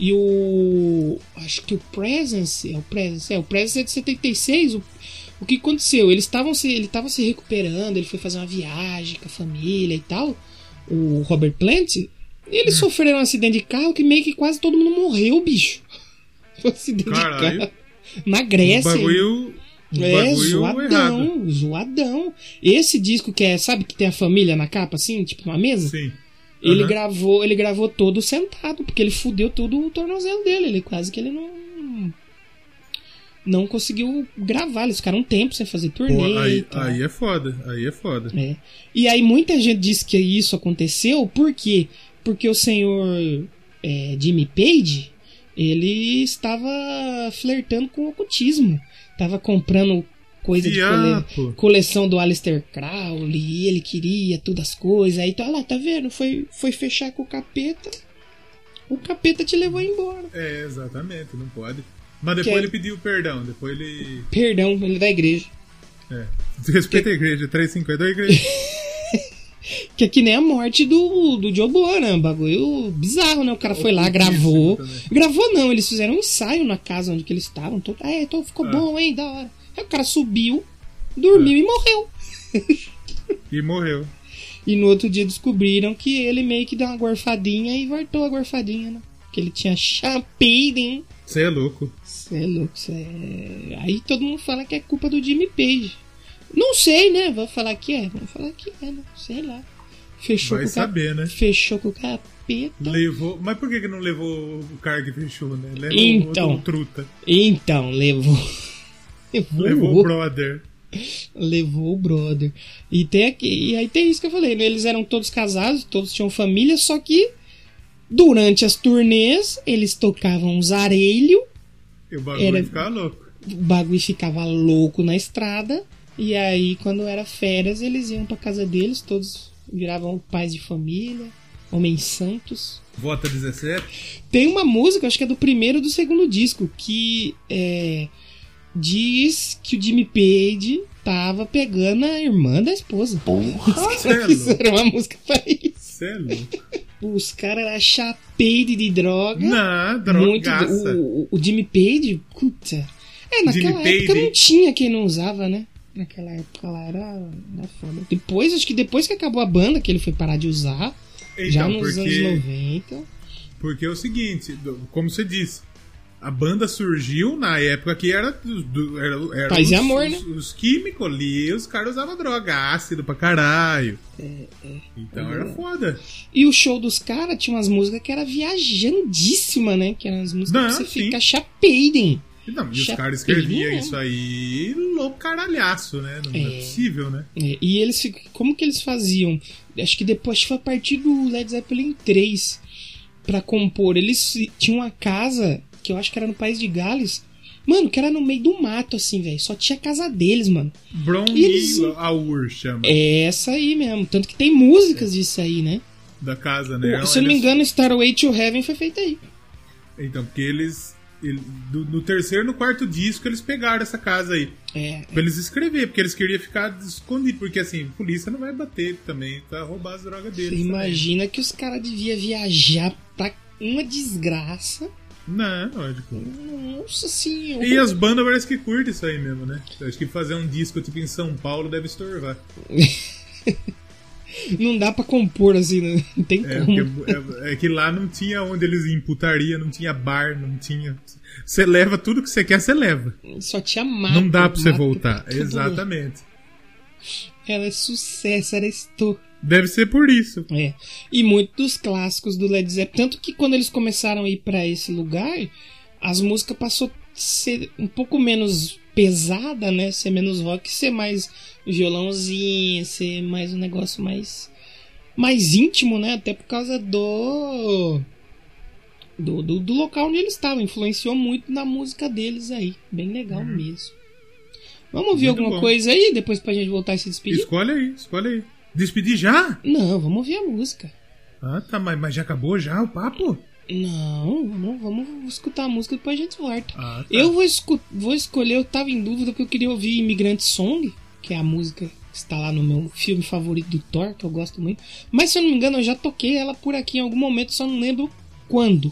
[SPEAKER 1] E o. Acho que o Presence. É o Presence, é, o Presence é de 76. O, o que aconteceu? Eles estavam se, ele estava se recuperando, ele foi fazer uma viagem com a família e tal. O Robert Plant. E eles sofreram um acidente de carro que meio que quase todo mundo morreu, bicho. Foi *laughs* um acidente
[SPEAKER 2] Caralho.
[SPEAKER 1] de carro. Na Grécia.
[SPEAKER 2] bagulho, um
[SPEAKER 1] É,
[SPEAKER 2] bagulho
[SPEAKER 1] zoadão,
[SPEAKER 2] errado.
[SPEAKER 1] zoadão. Esse disco que é, sabe que tem a família na capa, assim, tipo uma mesa?
[SPEAKER 2] Sim.
[SPEAKER 1] Ele
[SPEAKER 2] Aham.
[SPEAKER 1] gravou, ele gravou todo sentado, porque ele fudeu todo o tornozelo dele. Ele quase que ele não. Não conseguiu gravar, eles ficaram um tempo sem fazer turnê.
[SPEAKER 2] Pô, aí, aí é foda, aí é foda.
[SPEAKER 1] É. E aí muita gente diz que isso aconteceu, por quê? Porque o senhor é, Jimmy Page, ele estava flertando com o ocultismo. Tava comprando coisa de cole- coleção do Aleister Crowley, e ele queria todas as coisas. Aí tá lá, tá vendo? Foi, foi fechar com o capeta. O capeta te levou embora.
[SPEAKER 2] É, exatamente, não pode. Mas depois
[SPEAKER 1] Que-
[SPEAKER 2] ele pediu perdão, depois ele.
[SPEAKER 1] Perdão, ele é da igreja.
[SPEAKER 2] É. Respeita a igreja, 350 é igreja. *laughs*
[SPEAKER 1] Que é que nem a morte do, do Joe Blow, né? Um bagulho bizarro, né? O cara foi lá, gravou. Gravou não, eles fizeram um ensaio na casa onde que eles estavam. Todo, é, então ficou
[SPEAKER 2] Ah.
[SPEAKER 1] bom, hein? Da hora. Aí o cara subiu, dormiu e morreu. *laughs*
[SPEAKER 2] E morreu.
[SPEAKER 1] E no outro dia descobriram que ele meio que deu uma gorfadinha e voltou a gorfadinha, né? Que ele tinha champeden.
[SPEAKER 2] Você é louco.
[SPEAKER 1] Cê é louco, cê é... Aí todo mundo fala que é culpa do Jimmy Page. Não sei, né? Vou falar que é. Vou falar que é, né? Sei lá. Fechou
[SPEAKER 2] Vai
[SPEAKER 1] com o cap-
[SPEAKER 2] saber, né?
[SPEAKER 1] Fechou com o capeta.
[SPEAKER 2] Levou. Mas por que, que não levou o cara que fechou, né? Levou
[SPEAKER 1] Então.
[SPEAKER 2] truta.
[SPEAKER 1] Então, levou. Levou,
[SPEAKER 2] Levou o brother.
[SPEAKER 1] levou o brother. E, tem aqui, e aí tem isso que eu falei, né? Eles eram todos casados, todos tinham família, só que durante as turnês eles tocavam os arelhos,
[SPEAKER 2] E o bagulho
[SPEAKER 1] Era-
[SPEAKER 2] ficava louco.
[SPEAKER 1] o bagulho ficava louco na estrada. E aí, quando era férias, eles iam pra casa deles, todos viravam pais de família, homens santos.
[SPEAKER 2] Vota 17.
[SPEAKER 1] Tem uma música, acho que é do primeiro e do segundo disco, que é, diz que o Jimmy Page tava pegando a irmã da esposa.
[SPEAKER 2] Cê é louco.
[SPEAKER 1] Fizeram uma música pra isso.
[SPEAKER 2] É louco.
[SPEAKER 1] Os caras eram chapade de droga.
[SPEAKER 2] Não,
[SPEAKER 1] Muito,
[SPEAKER 2] drogaça.
[SPEAKER 1] o, o- o Jimmy Page, puta. É, naquela
[SPEAKER 2] Jimmy
[SPEAKER 1] época
[SPEAKER 2] Page.
[SPEAKER 1] não tinha quem não usava, né? Naquela época lá era, era foda. Depois, acho que depois que acabou a banda, que ele foi parar de usar, já
[SPEAKER 2] Então,
[SPEAKER 1] nos anos
[SPEAKER 2] porque,
[SPEAKER 1] 90.
[SPEAKER 2] porque é o seguinte, como você disse, a banda surgiu na época que era, do- era, era
[SPEAKER 1] Paz
[SPEAKER 2] os,
[SPEAKER 1] e amor,
[SPEAKER 2] os,
[SPEAKER 1] né?
[SPEAKER 2] os químicos ali, os caras usavam droga, ácido pra caralho. Então era foda.
[SPEAKER 1] E o show dos caras tinha umas músicas que era viajandíssima, né? Que eram as músicas
[SPEAKER 2] Não,
[SPEAKER 1] que você
[SPEAKER 2] sim.
[SPEAKER 1] fica chapadem.
[SPEAKER 2] Não, e os caras escreviam isso aí louco caralhaço, né? Não é,
[SPEAKER 1] É.
[SPEAKER 2] possível, né?
[SPEAKER 1] É, e eles como que eles faziam? Acho que depois acho que foi a partir do Led Zeppelin 3 pra compor. Eles tinham uma casa que eu acho que era no país de Gales. Mano, que era no meio do mato assim, velho. Só tinha a casa deles, mano.
[SPEAKER 2] Brown
[SPEAKER 1] E eles-
[SPEAKER 2] Aur chama.
[SPEAKER 1] É essa aí mesmo, tanto que tem músicas disso aí, né?
[SPEAKER 2] Da casa, né?
[SPEAKER 1] Se eu não me engano, Starway to Heaven foi feito aí.
[SPEAKER 2] Então, porque eles. ele- do- no terceiro e no quarto disco eles pegaram essa casa aí.
[SPEAKER 1] É,
[SPEAKER 2] Pra eles escrever, porque eles queriam ficar escondidos. Porque assim, a polícia não vai bater também, pra roubar as drogas deles.
[SPEAKER 1] você
[SPEAKER 2] também.
[SPEAKER 1] imagina que os caras deviam viajar pra uma desgraça.
[SPEAKER 2] Não, lógico.
[SPEAKER 1] Nossa senhora.
[SPEAKER 2] E as bandas parece que curtem isso aí mesmo, né? Eu acho que fazer um disco tipo em São Paulo deve estorvar. *laughs*
[SPEAKER 1] Não dá pra compor assim, né? não tem
[SPEAKER 2] É,
[SPEAKER 1] como.
[SPEAKER 2] é, é que lá não tinha onde eles iam putaria, não tinha bar, não tinha. Você leva tudo que você quer, você leva.
[SPEAKER 1] Só tinha mato.
[SPEAKER 2] não dá pra você voltar. Exatamente.
[SPEAKER 1] Era sucesso, era estouro.
[SPEAKER 2] Deve ser por isso.
[SPEAKER 1] É. E muitos dos clássicos do Led Zeppelin. Tanto que quando eles começaram a ir pra esse lugar, as músicas passou a ser um pouco menos pesada, né? Ser menos rock, ser mais violãozinho, ser mais um negócio mais mais íntimo, né? Até por causa do do, do, do local onde eles estavam. Influenciou muito na música deles aí. Bem legal mesmo. Vamos ouvir.
[SPEAKER 2] Muito
[SPEAKER 1] alguma
[SPEAKER 2] bom.
[SPEAKER 1] coisa aí, depois pra gente voltar a se despedir?
[SPEAKER 2] Escolhe aí, escolhe aí. Despedir já?
[SPEAKER 1] Não, vamos ouvir a música.
[SPEAKER 2] Ah, tá, mas, mas já acabou já o papo?
[SPEAKER 1] Não, vamos, vamos escutar a música e depois a gente volta.
[SPEAKER 2] Ah, tá.
[SPEAKER 1] Eu vou, escu- vou escolher, eu tava em dúvida porque eu queria ouvir Imigrante Song, que é a música que está lá no meu filme favorito do Thor, que eu gosto muito. Mas se eu não me engano, eu já toquei ela por aqui em algum momento, só não lembro quando.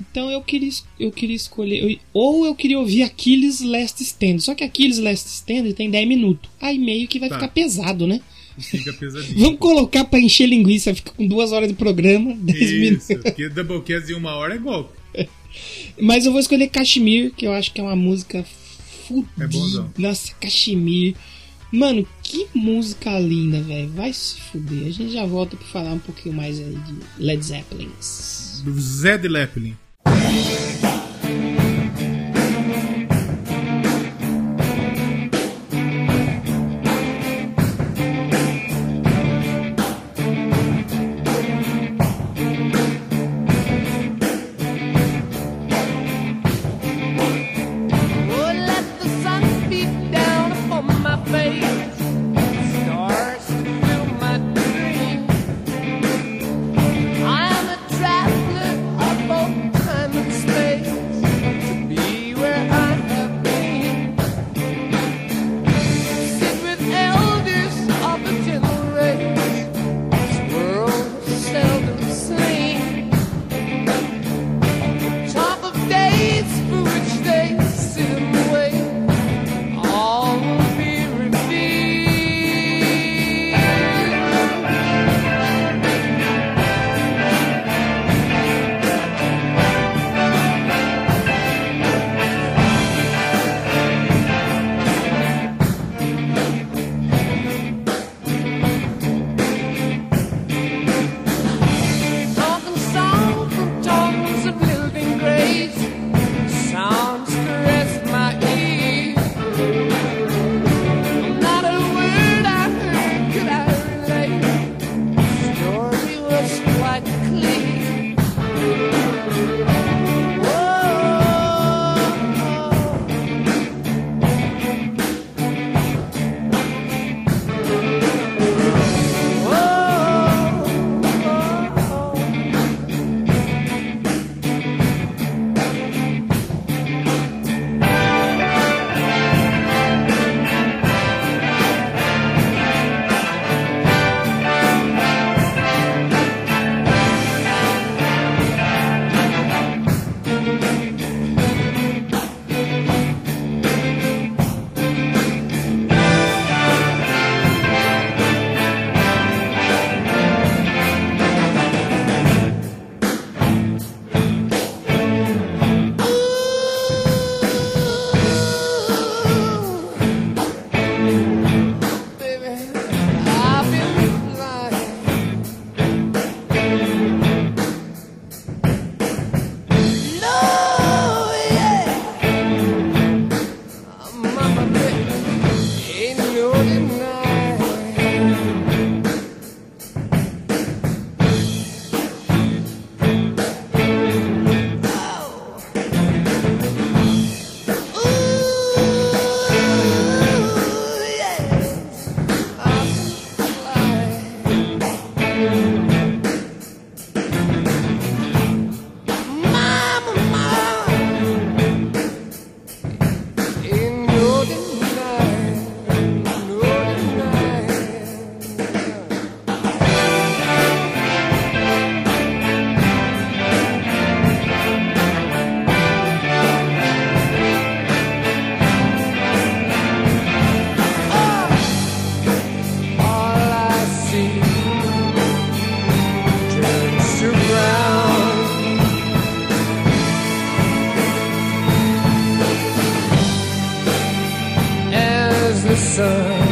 [SPEAKER 1] Então eu queria, eu queria escolher. eu- ou eu queria ouvir Aquiles Last Stand. Só que Aquiles Last Stand tem 10 minutos. Aí meio que vai
[SPEAKER 2] Tá.
[SPEAKER 1] ficar pesado, né?
[SPEAKER 2] Fica pesadinho.
[SPEAKER 1] Vamos colocar pra encher linguiça, fica com duas horas de programa, 10 minutos.
[SPEAKER 2] Isso, porque Doublecast de uma hora é golpe.
[SPEAKER 1] Mas eu vou escolher Kashmir, que eu acho que é uma música fudida.
[SPEAKER 2] É bonzão.
[SPEAKER 1] Nossa, Kashmir. Mano, que música linda, velho. Vai se fuder. A gente já volta pra falar um pouquinho mais aí de Led Zeppelin.
[SPEAKER 2] Do Zé
[SPEAKER 6] As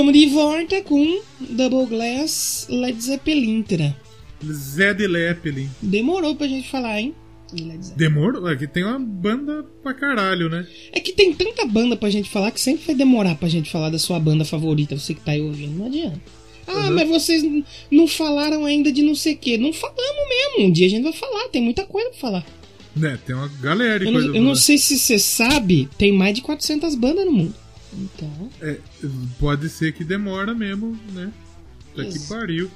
[SPEAKER 1] estamos de volta com Double Glass Led Zeppelintra.
[SPEAKER 2] Zé de Leppelin.
[SPEAKER 1] Demorou pra gente falar, hein? Zeppelin.
[SPEAKER 2] Demorou? É que tem uma banda pra caralho, né?
[SPEAKER 1] É que tem tanta banda pra gente falar que sempre vai demorar pra gente falar da sua banda favorita, você que tá aí ouvindo. Não adianta. Ah,
[SPEAKER 2] Uhum.
[SPEAKER 1] mas vocês não falaram ainda de não sei o quê. Não falamos mesmo. Um dia a gente vai falar, tem muita coisa pra falar.
[SPEAKER 2] Né, tem uma galera de
[SPEAKER 1] Eu
[SPEAKER 2] coisa
[SPEAKER 1] não, eu não sei se você sabe, tem mais de 400 bandas no mundo. Então,
[SPEAKER 2] É, pode ser que demora mesmo, né? Tá que pariu.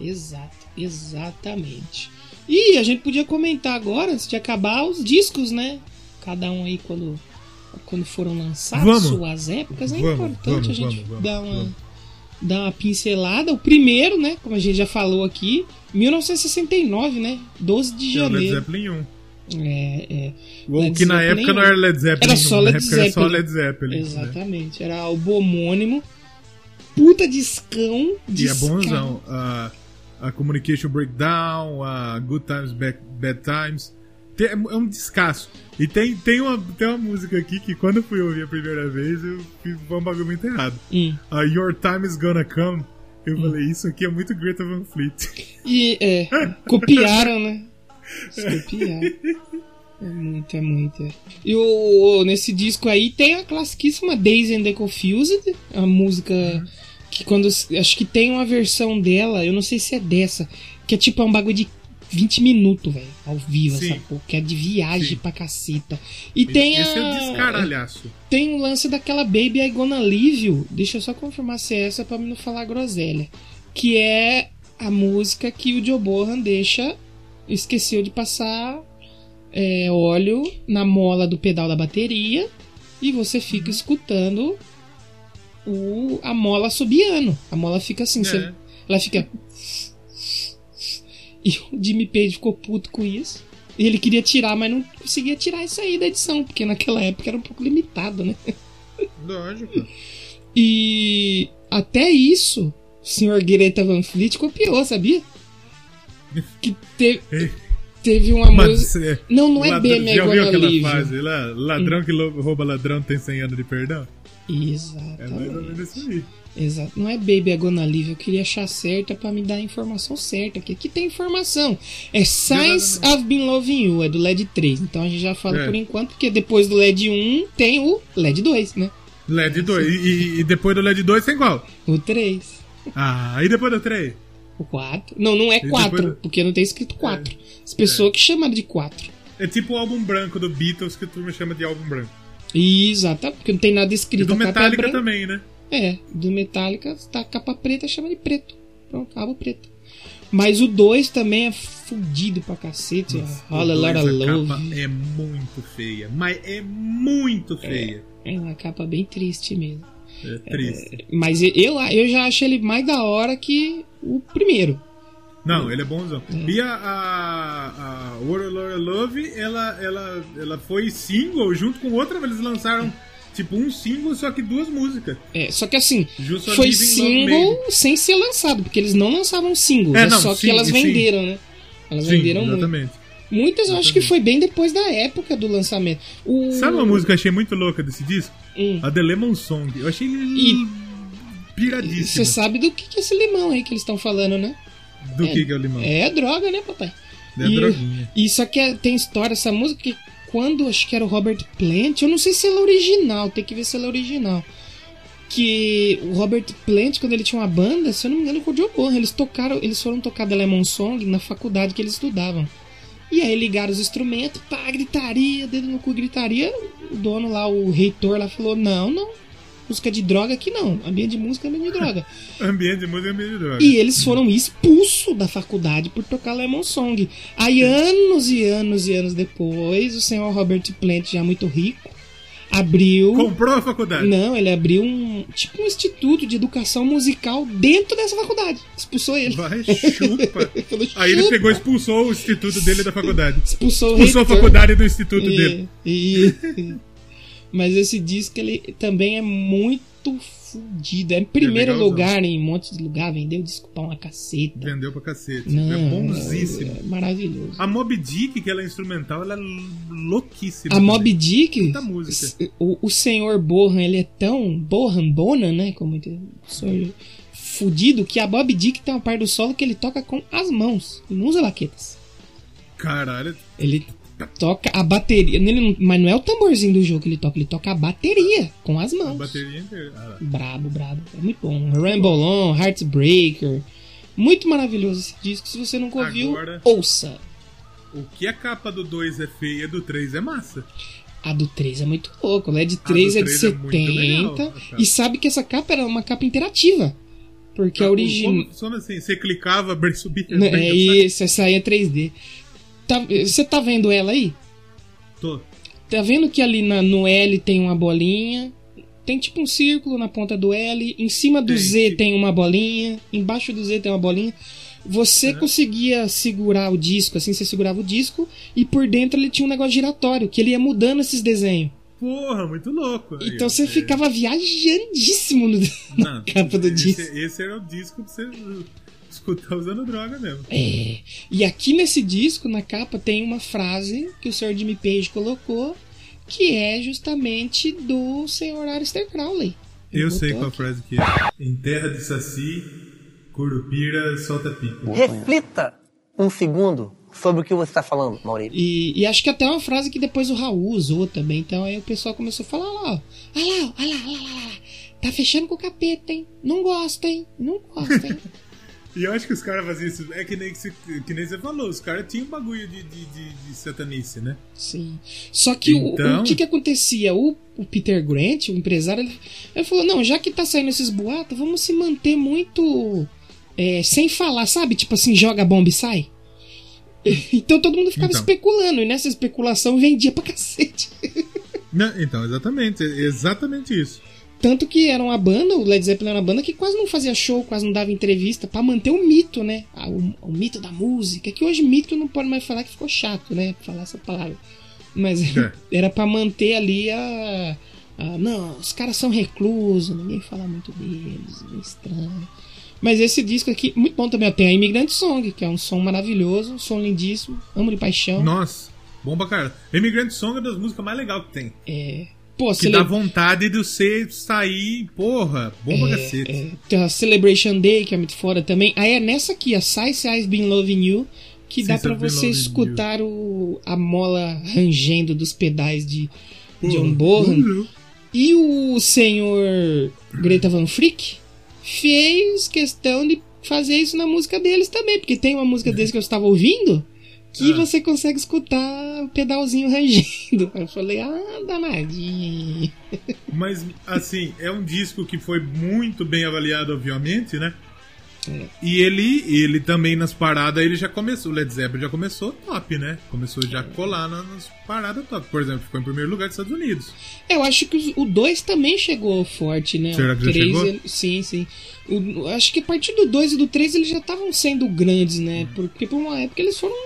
[SPEAKER 1] exato, exatamente. E a gente podia comentar agora, antes de acabar, os discos, né? Cada um aí quando, quando foram lançados,
[SPEAKER 2] Vamos.
[SPEAKER 1] suas épocas. É
[SPEAKER 2] Vamos,
[SPEAKER 1] importante
[SPEAKER 2] vamos,
[SPEAKER 1] a gente dar, uma, dar uma pincelada. O primeiro, né? Como a gente já falou aqui, 1969, né? 12 de
[SPEAKER 2] Que é o Led
[SPEAKER 1] janeiro.
[SPEAKER 2] Zeppelin 1.
[SPEAKER 1] É, é.
[SPEAKER 2] O
[SPEAKER 1] Led
[SPEAKER 2] que na
[SPEAKER 1] Zeppelin
[SPEAKER 2] época não era Led Zeppelin.
[SPEAKER 1] Era só Led
[SPEAKER 2] época Era só
[SPEAKER 1] Zeppelin.
[SPEAKER 2] Led Zeppelin. né?
[SPEAKER 1] Exatamente. Era álbum homônimo. Puta discão.
[SPEAKER 2] E é
[SPEAKER 1] discão.
[SPEAKER 2] bonzão. A, a Communication Breakdown, a Good Times, Bad, Bad Times. Tem- é um descasso. E tem, tem, uma, tem uma música aqui que quando eu fui ouvir a primeira vez, eu fiz um bagulho muito errado.
[SPEAKER 1] Hum.
[SPEAKER 2] A Your Time is Gonna Come. Eu falei, isso aqui é muito Greta Van Fleet.
[SPEAKER 1] E é, copiaram, né? *laughs* Copiaram. É muito, é muito. é. E o, nesse disco aí tem a classiquíssima Days and the Confused, a música que quando. Acho que tem uma versão dela, eu não sei se é dessa, que é tipo é um bagulho de 20 minutos, velho, ao vivo,
[SPEAKER 2] Sim.
[SPEAKER 1] essa porra, que é de viagem
[SPEAKER 2] Sim.
[SPEAKER 1] pra caceta. E tem
[SPEAKER 2] Esse é
[SPEAKER 1] a.
[SPEAKER 2] o descaralhaço.
[SPEAKER 1] Tem o lance daquela Baby I Gonna Leave You. Deixa eu só confirmar se é essa pra não falar groselha. Que é a música que o Joe Bohan deixa. Esqueceu de passar é, óleo na mola do pedal da bateria. E você fica escutando o, a mola assobiando. A mola fica assim. você-
[SPEAKER 2] É.
[SPEAKER 1] ela fica. *laughs* E o Jimmy Page ficou puto com isso. E ele queria tirar, mas não conseguia tirar isso aí da edição, porque naquela época era um pouco limitado, né?
[SPEAKER 2] Lógico.
[SPEAKER 1] E até isso, o senhor Greta Van Fleet copiou, sabia? Que te- teve uma
[SPEAKER 2] Mas,
[SPEAKER 1] música.
[SPEAKER 2] é,
[SPEAKER 1] Não, não é
[SPEAKER 2] ladrão-
[SPEAKER 1] bem Gonna
[SPEAKER 2] aquela fase lá? Ladrão que lou- rouba ladrão tem 100 anos de perdão? É mais ou
[SPEAKER 1] Exatamente.
[SPEAKER 2] menos isso aí.
[SPEAKER 1] Exato. Não é Baby I Gonna Live, eu queria achar certa pra me dar a informação certa aqui. Aqui tem informação. É Science I've Been Loving You, é do LED 3. Então a gente já fala
[SPEAKER 2] É.
[SPEAKER 1] por enquanto, porque depois do LED 1 tem o LED 2, né?
[SPEAKER 2] LED 2. E, e- e depois do LED 2 tem qual?
[SPEAKER 1] O 3.
[SPEAKER 2] Ah, e depois do 3?
[SPEAKER 1] O 4. Não, não é
[SPEAKER 2] E
[SPEAKER 1] 4,
[SPEAKER 2] depois-
[SPEAKER 1] porque não tem escrito 4. As pessoas que chamaram de 4.
[SPEAKER 2] É tipo o álbum branco do Beatles que tu me chama de álbum branco.
[SPEAKER 1] Exato, porque não tem nada
[SPEAKER 2] E
[SPEAKER 1] escrito.
[SPEAKER 2] do
[SPEAKER 1] a capa é
[SPEAKER 2] Metallica
[SPEAKER 1] branca.
[SPEAKER 2] também, né?
[SPEAKER 1] É, do Metallica, tá a capa preta, chama de preto. Pronto, álbum preto. Mas o 2 também é fudido pra cacete.
[SPEAKER 2] O
[SPEAKER 1] All a Lot of Love.
[SPEAKER 2] capa é muito feia. Mas é muito feia.
[SPEAKER 1] É uma capa bem triste mesmo.
[SPEAKER 2] É, triste.
[SPEAKER 1] Mas eu, eu já acho ele mais da hora que o primeiro.
[SPEAKER 2] Não, ele é bonzão. E a, a, a Love, ela, ela, ela foi single junto com outra, eles lançaram tipo um single, só que duas músicas.
[SPEAKER 1] É, só que assim,
[SPEAKER 2] Just
[SPEAKER 1] foi single sem ser lançado, porque eles não lançavam singles,
[SPEAKER 2] É,
[SPEAKER 1] é,
[SPEAKER 2] não,
[SPEAKER 1] só
[SPEAKER 2] sim,
[SPEAKER 1] que elas
[SPEAKER 2] sim.
[SPEAKER 1] venderam, né? Elas venderam muito.
[SPEAKER 2] exatamente.
[SPEAKER 1] Muitas eu acho que foi bem depois da época do lançamento. O...
[SPEAKER 2] Sabe uma música que eu achei muito louca desse disco?
[SPEAKER 1] Hum.
[SPEAKER 2] A The Lemon Song. Eu achei
[SPEAKER 1] E- Você sabe do que, que é esse limão aí que eles estão falando, né?
[SPEAKER 2] Do
[SPEAKER 1] é-
[SPEAKER 2] que, que é o limão?
[SPEAKER 1] É droga, né, papai?
[SPEAKER 2] É
[SPEAKER 1] e,
[SPEAKER 2] droguinha.
[SPEAKER 1] e só que é- tem história, essa música que quando acho que era o Robert Plant, eu não sei se ela é original, tem que ver se ela é original. Que o Robert Plant, quando ele tinha uma banda, se eu não me engano, com o Joe Bonham, eles tocaram, eles foram tocar The Lemon Song na faculdade que eles estudavam. E aí ligaram os instrumentos, pá, gritaria, dedo no cu, gritaria. O dono lá, o reitor lá falou: Não, não, música de droga aqui não, ambiente de música é ambiente de droga. *laughs*
[SPEAKER 2] Ambiente de música é meio de droga.
[SPEAKER 1] E eles foram expulsos da faculdade por tocar Lemon Song. Aí, anos e anos e anos depois, o senhor Robert Plant, já muito rico, abriu.
[SPEAKER 2] Comprou a faculdade.
[SPEAKER 1] Não, ele abriu um. Tipo um instituto de educação musical dentro dessa faculdade. Expulsou ele.
[SPEAKER 2] Vai, chupa. *laughs*
[SPEAKER 1] Falou,
[SPEAKER 2] Aí ele
[SPEAKER 1] "Chupa".
[SPEAKER 2] pegou e expulsou o instituto dele da faculdade.
[SPEAKER 1] Expulsou o
[SPEAKER 2] Expulsou a faculdade do instituto
[SPEAKER 1] E-
[SPEAKER 2] dele.
[SPEAKER 1] e- Mas esse disco ele também é muito fudido. É em primeiro lugar em um monte de lugar, vendeu disco pra uma caceta.
[SPEAKER 2] Vendeu pra cacete.
[SPEAKER 1] Não,
[SPEAKER 2] é bonzíssimo.
[SPEAKER 1] é maravilhoso.
[SPEAKER 2] A Mob Dick, que ela é instrumental, ela é louquíssima.
[SPEAKER 1] A Mob. Dick,
[SPEAKER 2] Muita música.
[SPEAKER 1] o, o senhor Bohan, ele é tão Bohan Bonan, né? Como ele- o senhor fudido, que a Bob Dick tem uma parte do solo que ele toca com as mãos. Ele não usa baquetas.
[SPEAKER 2] Caralho.
[SPEAKER 1] Ele toca a bateria. Ele não- mas não é o tamborzinho do jogo que ele toca, ele toca a bateria com as
[SPEAKER 2] A
[SPEAKER 1] mãos.
[SPEAKER 2] bateria inteira. Ah.
[SPEAKER 1] Brabo, brabo. É muito bom. Ramble On, Heartbreaker. Muito maravilhoso esse disco. Se você nunca ouviu,
[SPEAKER 2] Agora-
[SPEAKER 1] ouça.
[SPEAKER 2] O que a capa do 2 é feia, do 3 é massa.
[SPEAKER 1] A do 3 é muito louco. A de 3 é de
[SPEAKER 2] 3 é
[SPEAKER 1] 70.
[SPEAKER 2] legal, a
[SPEAKER 1] e sabe que essa capa era uma capa interativa. Porque a original.
[SPEAKER 2] Como funciona assim? Você clicava, *laughs* abre- subia.
[SPEAKER 1] É isso, essa aí é 3D. Tá- você tá vendo ela aí?
[SPEAKER 2] Tô.
[SPEAKER 1] Tá vendo que ali na- no L tem uma bolinha? Tem tipo um círculo na ponta do L. Em cima do
[SPEAKER 2] Tem.
[SPEAKER 1] Z tem uma bolinha. Embaixo do Z tem uma bolinha. Você conseguia segurar o disco, assim, você segurava o disco e por dentro ele tinha um negócio giratório, que ele ia mudando esses desenhos.
[SPEAKER 2] Porra, muito louco.
[SPEAKER 1] Então você
[SPEAKER 2] É.
[SPEAKER 1] ficava viajandíssimo no, *laughs* na
[SPEAKER 2] Não,
[SPEAKER 1] capa do
[SPEAKER 2] esse,
[SPEAKER 1] disco.
[SPEAKER 2] Esse era o disco pra você escutar usando droga mesmo.
[SPEAKER 1] É. E aqui nesse disco, na capa, tem uma frase que o Sr. Jimmy Page colocou, que é justamente do Sr. Alistair Crowley.
[SPEAKER 2] Eu sei qual
[SPEAKER 1] aqui.
[SPEAKER 2] frase que é. Em terra de saci, curupira solta pipa.
[SPEAKER 4] Reflita um segundo sobre o que você está falando, Maurício.
[SPEAKER 1] E, e acho que até é uma frase que depois o Raul usou também. Então aí o pessoal começou a falar: olha lá, olha lá, olha lá, olha lá, olha lá. Tá fechando com o capeta, hein? Não gosta, hein? Não gosta, hein? *laughs*
[SPEAKER 2] E eu acho que os caras faziam isso. É que nem, que nem você falou, os caras tinham um bagulho de, de, de, de satanice, né?
[SPEAKER 1] Sim. Só que o- o,
[SPEAKER 2] Então-
[SPEAKER 1] que que acontecia? O, o Peter Grant, o empresário, ele, ele falou: não, já que tá saindo esses boatos, vamos se manter muito é, sem falar, sabe? Tipo assim, joga a bomba e sai. *laughs* Então todo mundo ficava
[SPEAKER 2] Então.
[SPEAKER 1] especulando, e nessa especulação vendia pra cacete. *laughs*
[SPEAKER 2] Não, então, exatamente. Exatamente isso.
[SPEAKER 1] Tanto que era uma banda, o Led Zeppelin era uma banda que quase não fazia show, quase não dava entrevista, pra manter o mito, né? Ah, O, o mito da música, que hoje mito não pode mais falar que ficou chato, né? Falar essa palavra. Mas
[SPEAKER 2] É. *laughs*
[SPEAKER 1] era pra manter ali a, a- Não, os caras são reclusos, ninguém fala muito deles, é estranho. Mas esse disco aqui, muito bom também. Tem a Immigrant Song, que é um som maravilhoso, um som lindíssimo, amo de paixão.
[SPEAKER 2] Nossa, bom pra caralho. Immigrant Song é das músicas mais legais que tem.
[SPEAKER 1] É. Pô,
[SPEAKER 2] Que
[SPEAKER 1] cele-
[SPEAKER 2] dá vontade de você sair, porra, bom pra cacete.
[SPEAKER 1] É, tem a Celebration Day, que é muito fora também. Aí é nessa aqui, a Size I've Been Loving You, que dá pra
[SPEAKER 2] I've Been
[SPEAKER 1] você escutar o, a mola rangendo dos pedais de
[SPEAKER 2] Porra,
[SPEAKER 1] John Bohan.
[SPEAKER 2] uhum.
[SPEAKER 1] E o senhor Greta Van Frick fez questão de fazer isso na música deles também, porque tem uma música deles que eu estava ouvindo que
[SPEAKER 2] Ah.
[SPEAKER 1] você consegue escutar o pedalzinho rangendo. Aí *laughs* eu falei, ah, danadinho.
[SPEAKER 2] Mas, assim, é um disco que foi muito bem avaliado, obviamente, né?
[SPEAKER 1] É.
[SPEAKER 2] E ele, ele também nas paradas, ele já começou, o Led Zeppelin já começou top, né? Começou já a colar na- nas paradas top. Por exemplo, ficou em primeiro lugar dos Estados Unidos.
[SPEAKER 1] Eu acho que o 2 também chegou forte, né?
[SPEAKER 2] Será
[SPEAKER 1] O
[SPEAKER 2] que já
[SPEAKER 1] três,
[SPEAKER 2] chegou?
[SPEAKER 1] ele- sim, sim. O- acho que a partir do 2 e do 3 eles já estavam sendo grandes, né? Porque por uma época eles foram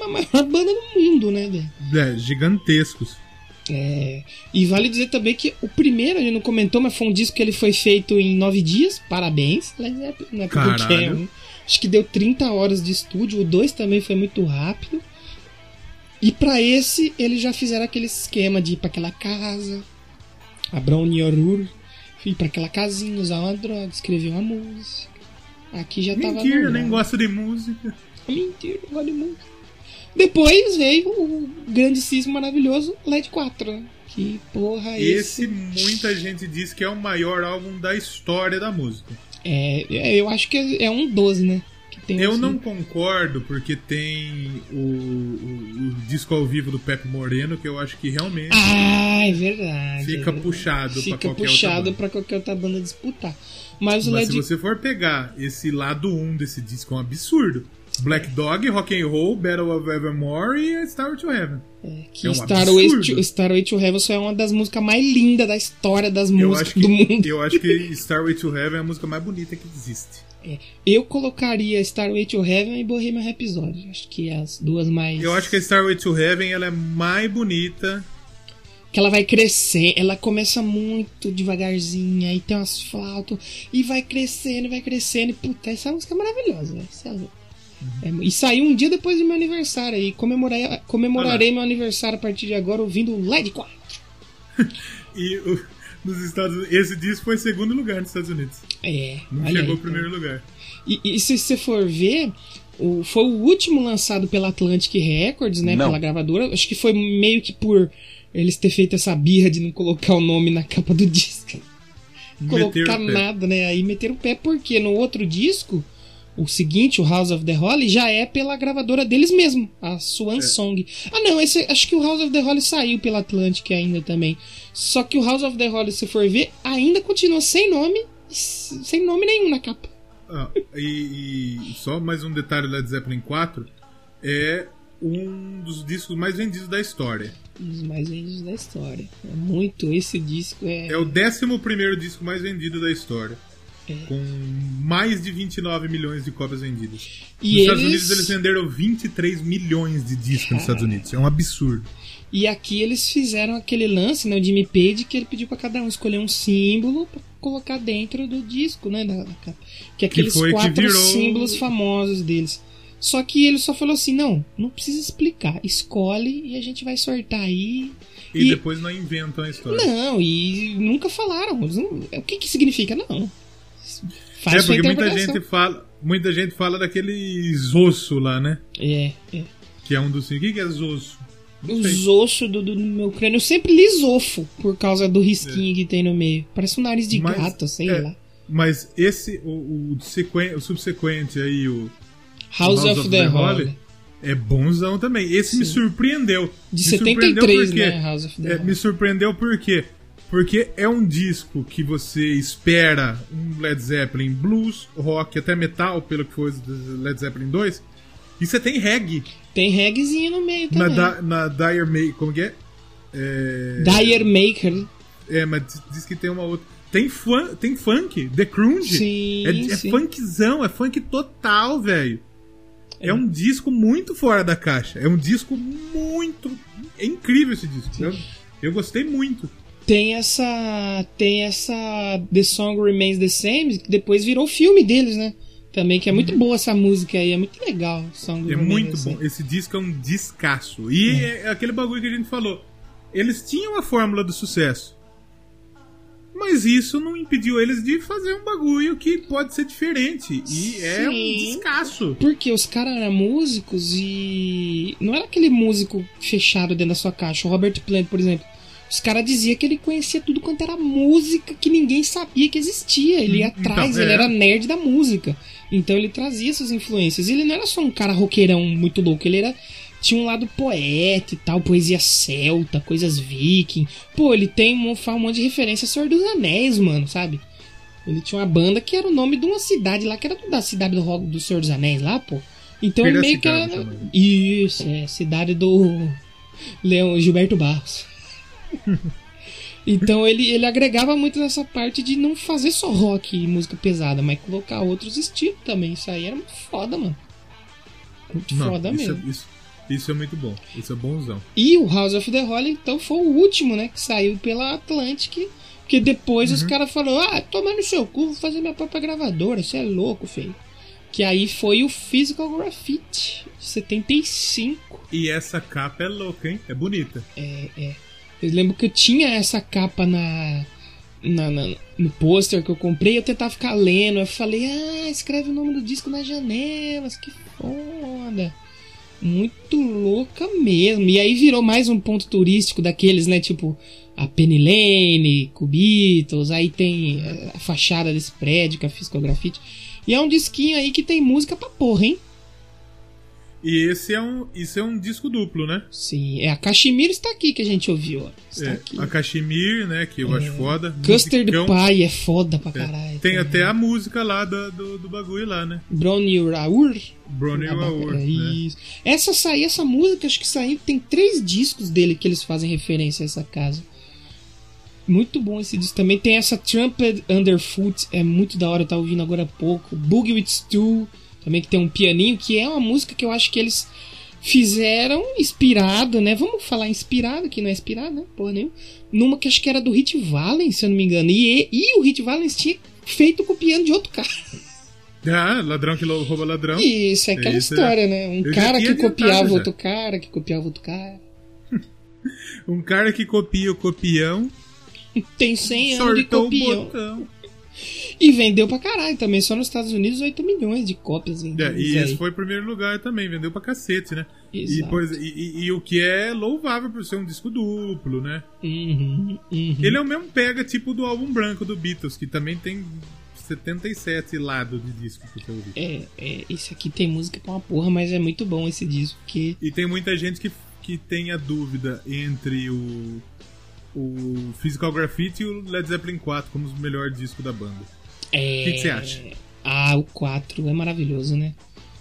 [SPEAKER 1] a maior banda do mundo, né, velho?
[SPEAKER 2] É, gigantescos.
[SPEAKER 1] É, e vale dizer também que o primeiro, a gente não comentou, mas foi um disco que ele foi feito em nove dias. Parabéns. Led Zeppelin, Não é porque é um. Acho que deu 30 horas de estúdio. O 2 também foi muito rápido. E pra esse, eles já fizeram aquele esquema de ir pra aquela casa, abrir um Nyorur, ir pra aquela casinha, usar uma droga, escrever uma música. Aqui já tava.
[SPEAKER 2] Mentira, nem gosta de música.
[SPEAKER 1] Mentira, não gosto de música. Depois veio o grandíssimo, maravilhoso LED 4, né? Que porra,
[SPEAKER 2] Esse,
[SPEAKER 1] esse.
[SPEAKER 2] muita gente diz que é o maior álbum da história da música.
[SPEAKER 1] É, é, eu acho que é, é um 12, né?
[SPEAKER 2] Eu não concordo porque tem o, o- o disco ao vivo do Pepe Moreno, que eu acho que realmente
[SPEAKER 1] Ah, é verdade.
[SPEAKER 2] fica
[SPEAKER 1] é verdade.
[SPEAKER 2] puxado pra
[SPEAKER 1] Fica
[SPEAKER 2] qualquer
[SPEAKER 1] puxado
[SPEAKER 2] outra banda.
[SPEAKER 1] pra qualquer outra banda disputar. Mas
[SPEAKER 2] Mas
[SPEAKER 1] LED.
[SPEAKER 2] se você for pegar esse lado 1 desse disco, é um absurdo. Black Dog, Rock and Roll, Battle of Evermore e Star to Heaven.
[SPEAKER 1] Que
[SPEAKER 2] é um
[SPEAKER 1] Starway to, Starway to Heaven só é uma das músicas mais lindas da história das
[SPEAKER 2] Eu
[SPEAKER 1] músicas
[SPEAKER 2] que,
[SPEAKER 1] do mundo.
[SPEAKER 2] eu acho que Starway to Heaven é a música mais bonita que existe.
[SPEAKER 1] É. Eu colocaria Starway to Heaven e Bohemian Rhapsody. Acho que é as duas mais.
[SPEAKER 2] Eu acho que a Starway to Heaven ela é mais bonita
[SPEAKER 1] que ela vai crescer, ela começa muito devagarzinho, aí tem umas flautas, e vai crescendo, vai crescendo, e puta, essa música é maravilhosa, velho.
[SPEAKER 2] Uhum.
[SPEAKER 1] É, e saiu um dia depois do meu aniversário, e comemorei, comemorarei meu aniversário a partir de agora ouvindo LED 4. *laughs*
[SPEAKER 2] E o- nos Estados Unidos, esse disco foi em segundo lugar nos Estados Unidos.
[SPEAKER 1] É,
[SPEAKER 2] Não chegou
[SPEAKER 1] aí,
[SPEAKER 2] ao primeiro lugar.
[SPEAKER 1] E, e se você for ver, o, foi o último lançado pela Atlantic Records, né?
[SPEAKER 3] Não.
[SPEAKER 1] Pela gravadora. Acho que foi meio que por eles ter feito essa birra de não colocar o nome na capa do disco. Colocar nada, né? Aí meteram o pé, porque no outro disco, o seguinte, o House of the Holly, já é pela gravadora deles mesmo, a Swan Song. Ah, não, esse, acho que o House of the Holly saiu pela Atlantic ainda também. Só que o House of the Holly, se for ver, ainda continua sem nome, sem nome nenhum na capa.
[SPEAKER 2] Ah, e, e só mais um detalhe Led Zeppelin 4 é um dos discos mais vendidos da história.
[SPEAKER 1] Um dos mais vendidos da história. É muito, esse disco é.
[SPEAKER 2] É o 11 disco mais vendido da história. Com mais de 29 milhões de cópias vendidas.
[SPEAKER 1] E
[SPEAKER 2] nos Estados
[SPEAKER 1] eles-
[SPEAKER 2] Unidos eles venderam 23 milhões de discos nos Estados Unidos. É um absurdo.
[SPEAKER 1] E aqui eles fizeram aquele lance, né? O Jimmy Page, que ele pediu pra cada um escolher um símbolo pra colocar dentro do disco, né? Da, da. Que aqueles
[SPEAKER 2] foi que
[SPEAKER 1] quatro
[SPEAKER 2] virou-
[SPEAKER 1] símbolos famosos deles. Só que ele só falou assim: não, não precisa explicar. Escolhe e a gente vai sortar aí.
[SPEAKER 2] E,
[SPEAKER 1] E-
[SPEAKER 2] depois não inventam a história.
[SPEAKER 1] Não, e nunca falaram. Não- o que que significa? Não. Faz
[SPEAKER 2] é porque muita gente fala. Muita gente fala daquele zosso lá, né?
[SPEAKER 1] É, é.
[SPEAKER 2] Que é um dos. O que é zosso? Sei.
[SPEAKER 1] Os ossos do, do meu crânio eu sempre lisofo por causa do risquinho que tem no meio. Parece um nariz de
[SPEAKER 2] Mas-
[SPEAKER 1] gato, sei
[SPEAKER 2] é,
[SPEAKER 1] lá.
[SPEAKER 2] Mas esse, o, o, sequen- o subsequente aí, o
[SPEAKER 1] House, of, the, Holly.
[SPEAKER 2] é bonzão também. Esse me surpreendeu.
[SPEAKER 1] De
[SPEAKER 2] me surpreendeu
[SPEAKER 1] 73,
[SPEAKER 2] porque-
[SPEAKER 1] né? House of the
[SPEAKER 2] é, me surpreendeu por quê? Porque é um disco que você espera um Led Zeppelin blues, rock, até metal, pelo que foi o Led Zeppelin 2. E você tem reggae
[SPEAKER 1] Tem reggaezinho no meio
[SPEAKER 2] na,
[SPEAKER 1] também.
[SPEAKER 2] da, na Dire Maker. Como que é? É,
[SPEAKER 1] Dire Maker.
[SPEAKER 2] é, mas diz- que tem uma outra. Tem, fun, tem funk, The Crunge.
[SPEAKER 1] Sim,
[SPEAKER 2] é, é
[SPEAKER 1] sim.
[SPEAKER 2] funkzão, é funk total, velho. É. um disco muito fora da caixa. É um disco muito. É incrível esse disco. Eu, eu gostei muito.
[SPEAKER 1] Tem essa. Tem essa. The Song Remains the Same, que depois virou filme deles, né? Também, que é muito boa essa música aí, é muito legal. Song
[SPEAKER 2] Uhum. É muito bom. Esse disco é um descasso. E é aquele bagulho que a gente falou. Eles tinham a fórmula do sucesso. Mas isso não impediu eles de fazer um bagulho que pode ser diferente. E é um
[SPEAKER 1] Sim.
[SPEAKER 2] descasso.
[SPEAKER 1] Porque os caras eram músicos e. Não era aquele músico fechado dentro da sua caixa. O Robert Plant, por exemplo. Os caras diziam que ele conhecia tudo quanto era música que ninguém sabia que existia. Ele ia
[SPEAKER 2] Então,
[SPEAKER 1] atrás,
[SPEAKER 2] é.
[SPEAKER 1] ele era nerd da música. Então ele trazia essas influências. Ele não era só um cara roqueirão muito louco, ele era. Tinha um lado poeta e tal, poesia celta, coisas viking. Pô, ele tem um, um monte de referência a Senhor dos Anéis, mano, sabe? Ele tinha uma banda que era o nome de uma cidade lá, que era da cidade do, do Senhor dos Anéis lá, pô. Então ele meio que era.
[SPEAKER 2] Também.
[SPEAKER 1] Isso, é, cidade do Leão Gilberto Barros. *laughs* então ele, ele agregava muito nessa parte de não fazer só rock e música pesada, mas colocar outros estilos também. Isso aí era muito foda, mano. Muito
[SPEAKER 2] Não,
[SPEAKER 1] foda
[SPEAKER 2] isso,
[SPEAKER 1] mesmo.
[SPEAKER 2] é, isso, isso é muito bom. Isso é bonzão.
[SPEAKER 1] E o House of the Holly, então, foi o último, né? Que saiu pela Atlantic. Porque depois
[SPEAKER 2] Uhum.
[SPEAKER 1] os caras falaram: Ah, toma no seu cu, vou fazer minha própria gravadora. Você é louco, feio. Que aí foi o Physical Graffiti, de 75.
[SPEAKER 2] E essa capa é louca, hein? É bonita.
[SPEAKER 1] É, é. Eu lembro que eu tinha essa capa na, na- na- no pôster que eu comprei. Eu tentava ficar lendo. Eu falei: Ah, escreve o nome do disco nas janelas. Que foda. Muito louca mesmo. E aí virou mais um ponto turístico daqueles, né? Tipo, a Penny Lane, Cubitos. Aí tem a fachada desse prédio que é a Physical Graffiti. E é um disquinho aí que tem música pra porra, hein?
[SPEAKER 2] E esse é um, isso é um disco duplo, né?
[SPEAKER 1] Sim, é a Cachemira está aqui que a gente ouviu, ó. Está
[SPEAKER 2] É,
[SPEAKER 1] aqui.
[SPEAKER 2] a Cachemir, né? Que eu acho foda.
[SPEAKER 1] Custard. Pie é foda pra
[SPEAKER 2] É.
[SPEAKER 1] caralho.
[SPEAKER 2] Tem
[SPEAKER 1] também.
[SPEAKER 2] até a música lá do, do, do bagulho lá, né?
[SPEAKER 1] Brownie Raur.
[SPEAKER 2] Brownie
[SPEAKER 1] Abaca-
[SPEAKER 2] Raour,
[SPEAKER 1] é
[SPEAKER 2] né?
[SPEAKER 1] Isso. Essa sair, essa música, acho que saiu. Tem três discos dele que eles fazem referência a essa casa. Muito bom esse disco também. Tem essa Trumpet Underfoot, é muito da hora, eu tava ouvindo agora há pouco. Boogie with Stu, também que tem um pianinho, que é uma música que eu acho que eles fizeram inspirado, né? Vamos falar inspirado, que não é inspirado, né? Porra nenhuma. Numa que acho que era do Hit Valens, se eu não me engano. E, e o Hit Valens tinha feito copiando de outro cara.
[SPEAKER 2] Ah, ladrão que rouba ladrão.
[SPEAKER 1] Isso, é aquela
[SPEAKER 2] Isso, é.
[SPEAKER 1] história, né? Um
[SPEAKER 2] Eu
[SPEAKER 1] cara que copiava
[SPEAKER 2] já.
[SPEAKER 1] outro cara, que copiava outro cara. *laughs*
[SPEAKER 2] Um cara que copia o copião,
[SPEAKER 1] Tem 100 anos de
[SPEAKER 2] o
[SPEAKER 1] copião.
[SPEAKER 2] botão.
[SPEAKER 1] E vendeu pra caralho também. Só nos Estados Unidos, 8 milhões de cópias
[SPEAKER 2] É,
[SPEAKER 1] vendidas.
[SPEAKER 2] e
[SPEAKER 1] aí.
[SPEAKER 2] esse foi o primeiro lugar também, vendeu pra cacete, né? E, e, e- e o que é louvável por ser um disco duplo, né?
[SPEAKER 1] Uhum, uhum.
[SPEAKER 2] Ele é o mesmo pega tipo do álbum branco do Beatles, que também tem 77 lados de disco pra você ouvir.
[SPEAKER 1] É, é, esse aqui tem música pra uma porra, mas é muito bom esse disco, porque
[SPEAKER 2] E tem muita gente que, que tem a dúvida entre o, o Physical Graffiti e o Led Zeppelin 4 como os melhores discos da banda.
[SPEAKER 1] é...
[SPEAKER 2] O que que você acha?
[SPEAKER 1] Ah, o 4 é maravilhoso, né?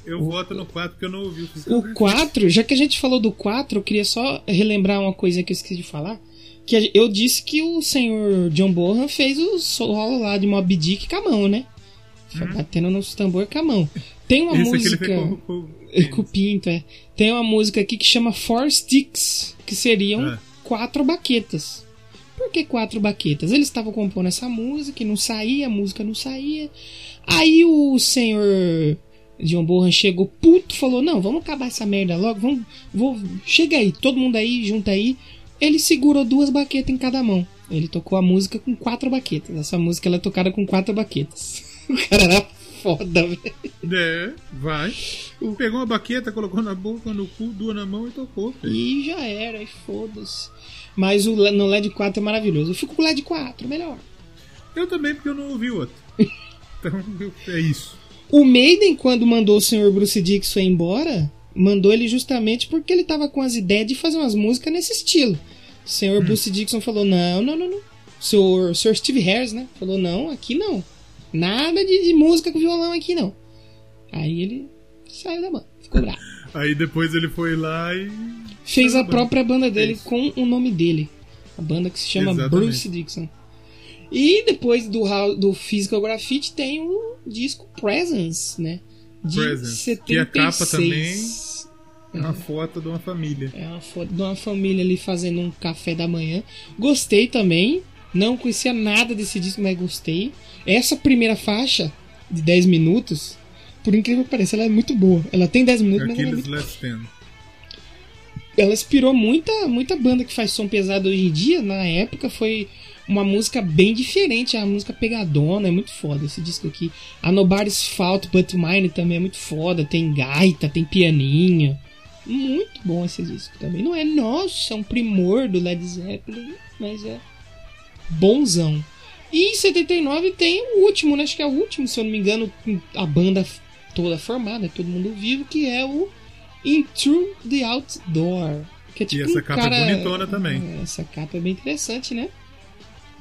[SPEAKER 2] Eu
[SPEAKER 1] O-
[SPEAKER 2] voto no 4 porque eu não ouvi o Physical
[SPEAKER 1] O
[SPEAKER 2] Graffiti.
[SPEAKER 1] 4, já que a gente falou do 4, eu queria só relembrar uma coisa que eu esqueci de falar. Que eu disse que o senhor John Bonham fez o solo lá de Mob Dick com a mão, né? Foi Batendo nos tambor com a mão. Tem uma
[SPEAKER 2] ele
[SPEAKER 1] música.
[SPEAKER 2] com, com, *laughs*
[SPEAKER 1] Com o pinto, é. Tem uma música aqui que chama Four Sticks, que seriam
[SPEAKER 2] É.
[SPEAKER 1] quatro baquetas. Por que quatro baquetas? Eles estavam compondo essa música e não saía, a música não saía. Aí o senhor John Bohan chegou puto, falou: Não, vamos acabar essa merda logo, vamos, vou, chega aí, todo mundo aí, junta aí. Ele segurou duas baquetas em cada mão. Ele tocou a música com quatro baquetas. Essa música ela é tocada com quatro baquetas. *laughs* O cara era foda, velho.
[SPEAKER 2] É, vai. Pegou uma baqueta, colocou na boca, no cu, duas na mão e tocou. filho.
[SPEAKER 1] E já era, e foda-se. Mas o no LED 4 é maravilhoso. Eu fico com o LED 4, melhor.
[SPEAKER 2] Eu também, porque eu não ouvi o outro. *laughs* Então, é isso.
[SPEAKER 1] O Maiden, quando mandou o Sr. Bruce Dixon embora, mandou ele justamente porque ele tava com as ideias de fazer umas músicas nesse estilo. O Sr. Bruce Dixon falou: não, não, não, não. O Sr. o Sr. Steve Harris, né? Falou: não, aqui não. Nada de, de música com violão aqui não. Aí ele saiu da banda, ficou bravo. *laughs*
[SPEAKER 2] Aí depois ele foi lá e.
[SPEAKER 1] Fez a
[SPEAKER 2] da banda.
[SPEAKER 1] própria banda dele
[SPEAKER 2] Isso.
[SPEAKER 1] com o nome dele. A banda que se chama
[SPEAKER 2] Exatamente.
[SPEAKER 1] Bruce Dixon. E depois do, do Physical Graffiti tem o disco Presence, né? De
[SPEAKER 2] Presence,
[SPEAKER 1] 76.
[SPEAKER 2] que a capa também É uma foto de uma família.
[SPEAKER 1] É uma foto de uma família ali fazendo um café da manhã. Gostei também. Não conhecia nada desse disco, mas gostei. Essa primeira faixa, de 10 minutos, por incrível que pareça, ela é muito boa. Ela tem 10 minutos, mas ela é muito
[SPEAKER 2] Last Stand.
[SPEAKER 1] ela inspirou muita, muita banda que faz som pesado hoje em dia. Na época foi uma música bem diferente, é uma música pegadona, é muito foda esse disco aqui. A Nobody's Fault But Mine também é muito foda, tem gaita, tem pianinho. Muito bom esse disco também. Não é, nossa, é um primor do Led Zeppelin, mas é bonzão. E em 79 tem o último, né? Acho que é o último, se eu não me engano, a banda toda formada, todo mundo vivo, que é o Into the Outdoor. Que é tipo e
[SPEAKER 2] essa
[SPEAKER 1] um
[SPEAKER 2] capa é
[SPEAKER 1] cara...
[SPEAKER 2] é bonitona também.
[SPEAKER 1] É, essa capa é bem interessante, né?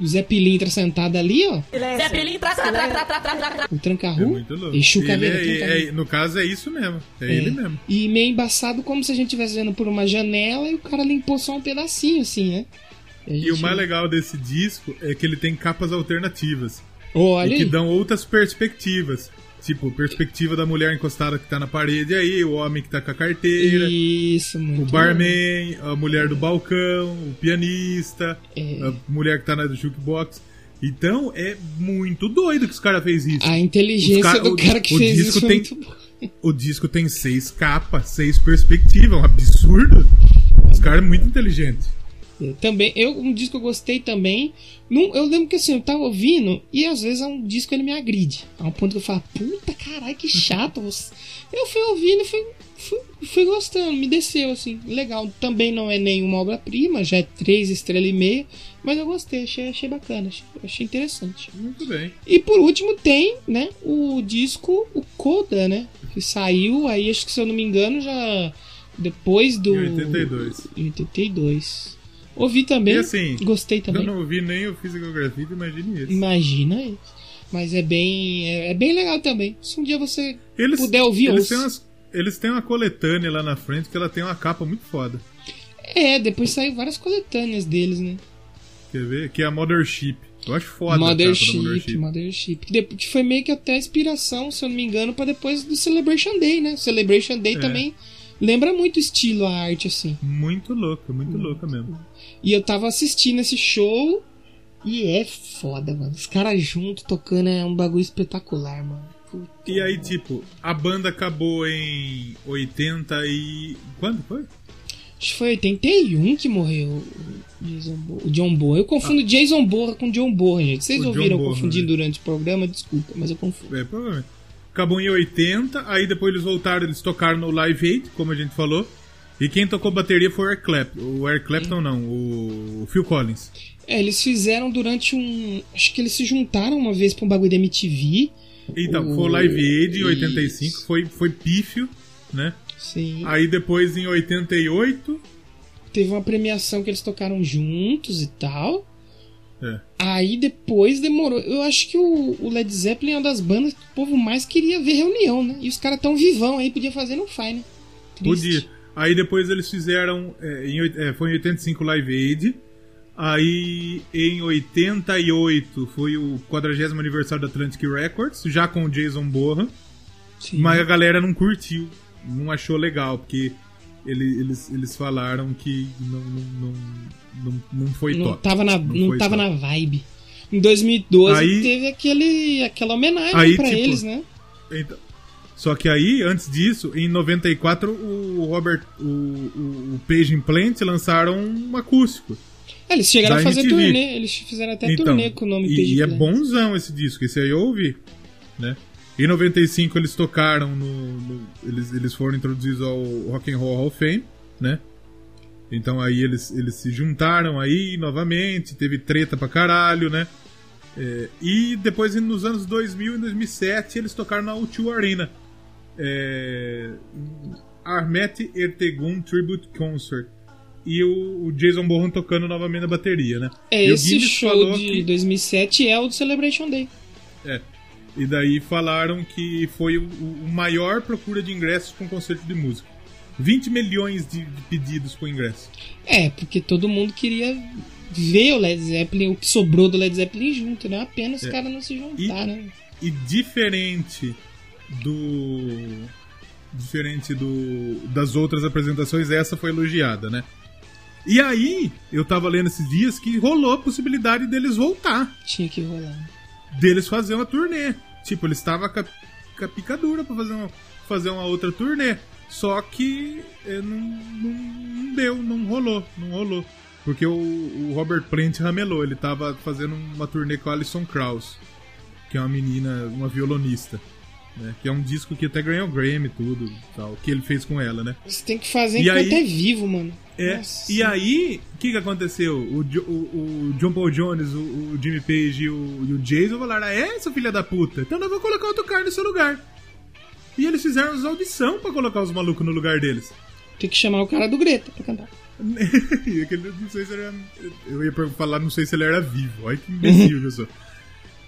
[SPEAKER 1] O Zé Pilintra sentado ali, ó.
[SPEAKER 3] Zé Pilintra, tra, tra, tra, tra, tra, tra.
[SPEAKER 1] O
[SPEAKER 2] Trancarru.
[SPEAKER 1] É
[SPEAKER 2] muito louco.
[SPEAKER 1] Enche
[SPEAKER 2] o
[SPEAKER 1] cabelo.
[SPEAKER 2] É, é, no caso, é isso mesmo. É,
[SPEAKER 1] é,
[SPEAKER 2] ele mesmo.
[SPEAKER 1] E meio embaçado, como se a gente estivesse vendo por uma janela e o cara limpou só um pedacinho, assim, né? A
[SPEAKER 2] E
[SPEAKER 1] gente-
[SPEAKER 2] o mais legal desse disco é que ele tem capas alternativas.
[SPEAKER 1] Olha
[SPEAKER 2] e que dão outras perspectivas. Tipo, perspectiva da mulher encostada que tá na parede aí, o homem que tá com a carteira,
[SPEAKER 1] Isso, muito
[SPEAKER 2] o barman, a mulher do balcão, o pianista,
[SPEAKER 1] É.
[SPEAKER 2] a mulher que tá na jukebox. Então é muito doido que os caras fez isso.
[SPEAKER 1] A inteligência
[SPEAKER 2] cara-
[SPEAKER 1] do
[SPEAKER 2] o-
[SPEAKER 1] cara que
[SPEAKER 2] o
[SPEAKER 1] fez
[SPEAKER 2] disco
[SPEAKER 1] isso foi
[SPEAKER 2] tem-
[SPEAKER 1] muito.
[SPEAKER 2] O disco tem seis capas, seis perspectivas, é um absurdo. Os caras é muito inteligentes.
[SPEAKER 1] Também, eu, um disco que eu gostei também. Não, eu lembro que assim, eu tava ouvindo e às vezes é um disco ele me agride. A um ponto que eu falo, puta caralho, que chato. você." Eu fui ouvindo e fui, fui, fui gostando, me desceu assim, legal. Também não é nenhuma obra-prima, já é três estrelas e meia, mas eu gostei, achei, achei bacana, achei, achei interessante.
[SPEAKER 2] Muito bem.
[SPEAKER 1] E por último tem, né, o disco, o Coda, né? Que saiu aí, acho que se eu não me engano, já depois do.
[SPEAKER 2] Em 82.
[SPEAKER 1] Em 82. Ouvi também,
[SPEAKER 2] assim,
[SPEAKER 1] gostei
[SPEAKER 2] Eu
[SPEAKER 1] também.
[SPEAKER 2] não ouvi nem o Physical Graffiti, imagine isso.
[SPEAKER 1] Imagina isso. Mas é bem. É, é bem legal também. Se um dia você
[SPEAKER 2] Eles,
[SPEAKER 1] puder ouvir,
[SPEAKER 2] eles
[SPEAKER 1] ouça.
[SPEAKER 2] têm, umas, eles têm uma coletânea lá na frente que ela tem uma capa muito foda.
[SPEAKER 1] É, depois saiu várias coletâneas deles, né?
[SPEAKER 2] Quer ver? Que é a Mothership. Eu acho foda a capa da
[SPEAKER 1] Mothership,
[SPEAKER 2] Mothership.
[SPEAKER 1] Mothership. Que, foi meio que até inspiração, se eu não me engano, pra depois do Celebration Day, né? Celebration Day
[SPEAKER 2] É.
[SPEAKER 1] também Lembra muito o estilo, a arte, assim.
[SPEAKER 2] Muito louca, muito louca mesmo.
[SPEAKER 1] E eu tava assistindo esse show e é foda, mano. Os caras juntos tocando é um bagulho espetacular, mano. Puta
[SPEAKER 2] E aí,
[SPEAKER 1] merda.
[SPEAKER 2] tipo, a banda acabou em 80 e. Quando foi?
[SPEAKER 1] Acho que foi 81 que morreu o John Bourne. Eu confundo Jason Bourne com John Bourne, gente. Vocês
[SPEAKER 2] Ah. O
[SPEAKER 1] ouviram
[SPEAKER 2] Bonham,
[SPEAKER 1] confundir
[SPEAKER 2] né?
[SPEAKER 1] durante o programa? Desculpa, mas eu confundo.
[SPEAKER 2] É, provavelmente. Acabou em 80, aí depois eles voltaram, eles tocaram no Live Aid, como a gente falou. E quem tocou bateria foi o Eric Clapton. O Eric Clapton não, o Phil Collins.
[SPEAKER 1] É, eles fizeram durante um. Acho que eles se juntaram uma vez pra um bagulho da MTV.
[SPEAKER 2] Então,
[SPEAKER 1] O-
[SPEAKER 2] foi o Live Aid em
[SPEAKER 1] Isso.
[SPEAKER 2] 85, foi, foi pífio, né?
[SPEAKER 1] Sim.
[SPEAKER 2] Aí depois em 88,
[SPEAKER 1] Teve uma premiação que eles tocaram juntos e tal.
[SPEAKER 2] é,
[SPEAKER 1] Aí depois demorou. Eu acho que o, o Led Zeppelin é uma das bandas que o povo mais queria ver reunião, né? E os caras tão vivão aí, podia fazer, não faz, né? Triste.
[SPEAKER 2] podia. Aí depois eles fizeram, é, em, é, foi em 85 Live Aid. Aí em 88 foi o 40 aniversário da Atlantic Records, já com o Jason Bourne.
[SPEAKER 1] Sim.
[SPEAKER 2] Mas a galera não curtiu, não achou legal, porque ele- eles, eles falaram que não, não, não, não, foi
[SPEAKER 1] não
[SPEAKER 2] top.
[SPEAKER 1] tava na,
[SPEAKER 2] Não
[SPEAKER 1] não tava
[SPEAKER 2] top.
[SPEAKER 1] na vibe. Em 2012
[SPEAKER 2] Aí-
[SPEAKER 1] teve aquele, aquela homenagem
[SPEAKER 2] Aí,
[SPEAKER 1] pra
[SPEAKER 2] tipo,
[SPEAKER 1] eles, né?
[SPEAKER 2] Então, só que aí, antes disso, em 94, o Robert, o, o, o Page Implant lançaram um acústico.
[SPEAKER 1] É, eles chegaram a fazer turnê, eles fizeram até
[SPEAKER 2] então,
[SPEAKER 1] turnê com o nome
[SPEAKER 2] e,
[SPEAKER 1] Page
[SPEAKER 2] e é
[SPEAKER 1] Plant.
[SPEAKER 2] bonzão esse disco, esse aí eu ouvi, né? Em 95 eles tocaram no, no- eles, eles foram introduzidos ao Rock and Roll Hall of Fame, né? Então aí eles, eles se juntaram aí novamente, teve treta pra caralho, né? É, e depois nos anos 2000 e 2007 eles tocaram na U2 Arena. É, Armet Ertegun Tribute Concert. E o, o Jason Bourne tocando novamente na bateria, né?
[SPEAKER 1] É,
[SPEAKER 2] E
[SPEAKER 1] esse show de
[SPEAKER 2] que-
[SPEAKER 1] 2007 é o do Celebration Day.
[SPEAKER 2] é. E daí falaram que foi o, o maior procura de ingressos com concerto de música. 20 milhões de, de pedidos por ingresso.
[SPEAKER 1] É, porque todo mundo queria ver o Led Zeppelin, o que sobrou do Led Zeppelin junto, né? Apenas os
[SPEAKER 2] É.
[SPEAKER 1] caras não se juntaram. né?
[SPEAKER 2] E diferente do. Diferente do, das outras apresentações, essa foi elogiada, né? E aí, eu tava lendo esses dias que rolou a possibilidade deles voltar.
[SPEAKER 1] Tinha que rolar.
[SPEAKER 2] deles fazer uma turnê. Tipo, eles estavam com, a- com a picadura pra fazer uma, fazer uma outra turnê. Só que eh, não, não, não deu, não rolou, não rolou. Porque o, o Robert Plant ramelou, ele tava fazendo uma turnê com a Alison Krauss, que é uma menina, uma violonista. Né, que é um disco que até ganhou Grammy e tudo, tal, que ele fez com ela, né?
[SPEAKER 1] Você tem que fazer
[SPEAKER 2] E
[SPEAKER 1] enquanto
[SPEAKER 2] aí-
[SPEAKER 1] é vivo, mano.
[SPEAKER 2] É,
[SPEAKER 1] Nossa.
[SPEAKER 2] e aí, o que que aconteceu? O, o- o John Paul Jones, o, o Jimmy Page e o, e o Jason falaram: "Ah, é, seu filho da puta, então nós vamos colocar outro cara no seu lugar. E eles fizeram as audição pra colocar os malucos no lugar deles.
[SPEAKER 1] Tem que chamar o cara do Greta pra cantar. *laughs*
[SPEAKER 2] E aquele, não sei se ele era, Eu ia falar, não sei se ele era vivo. Olha que imbecil que eu sou.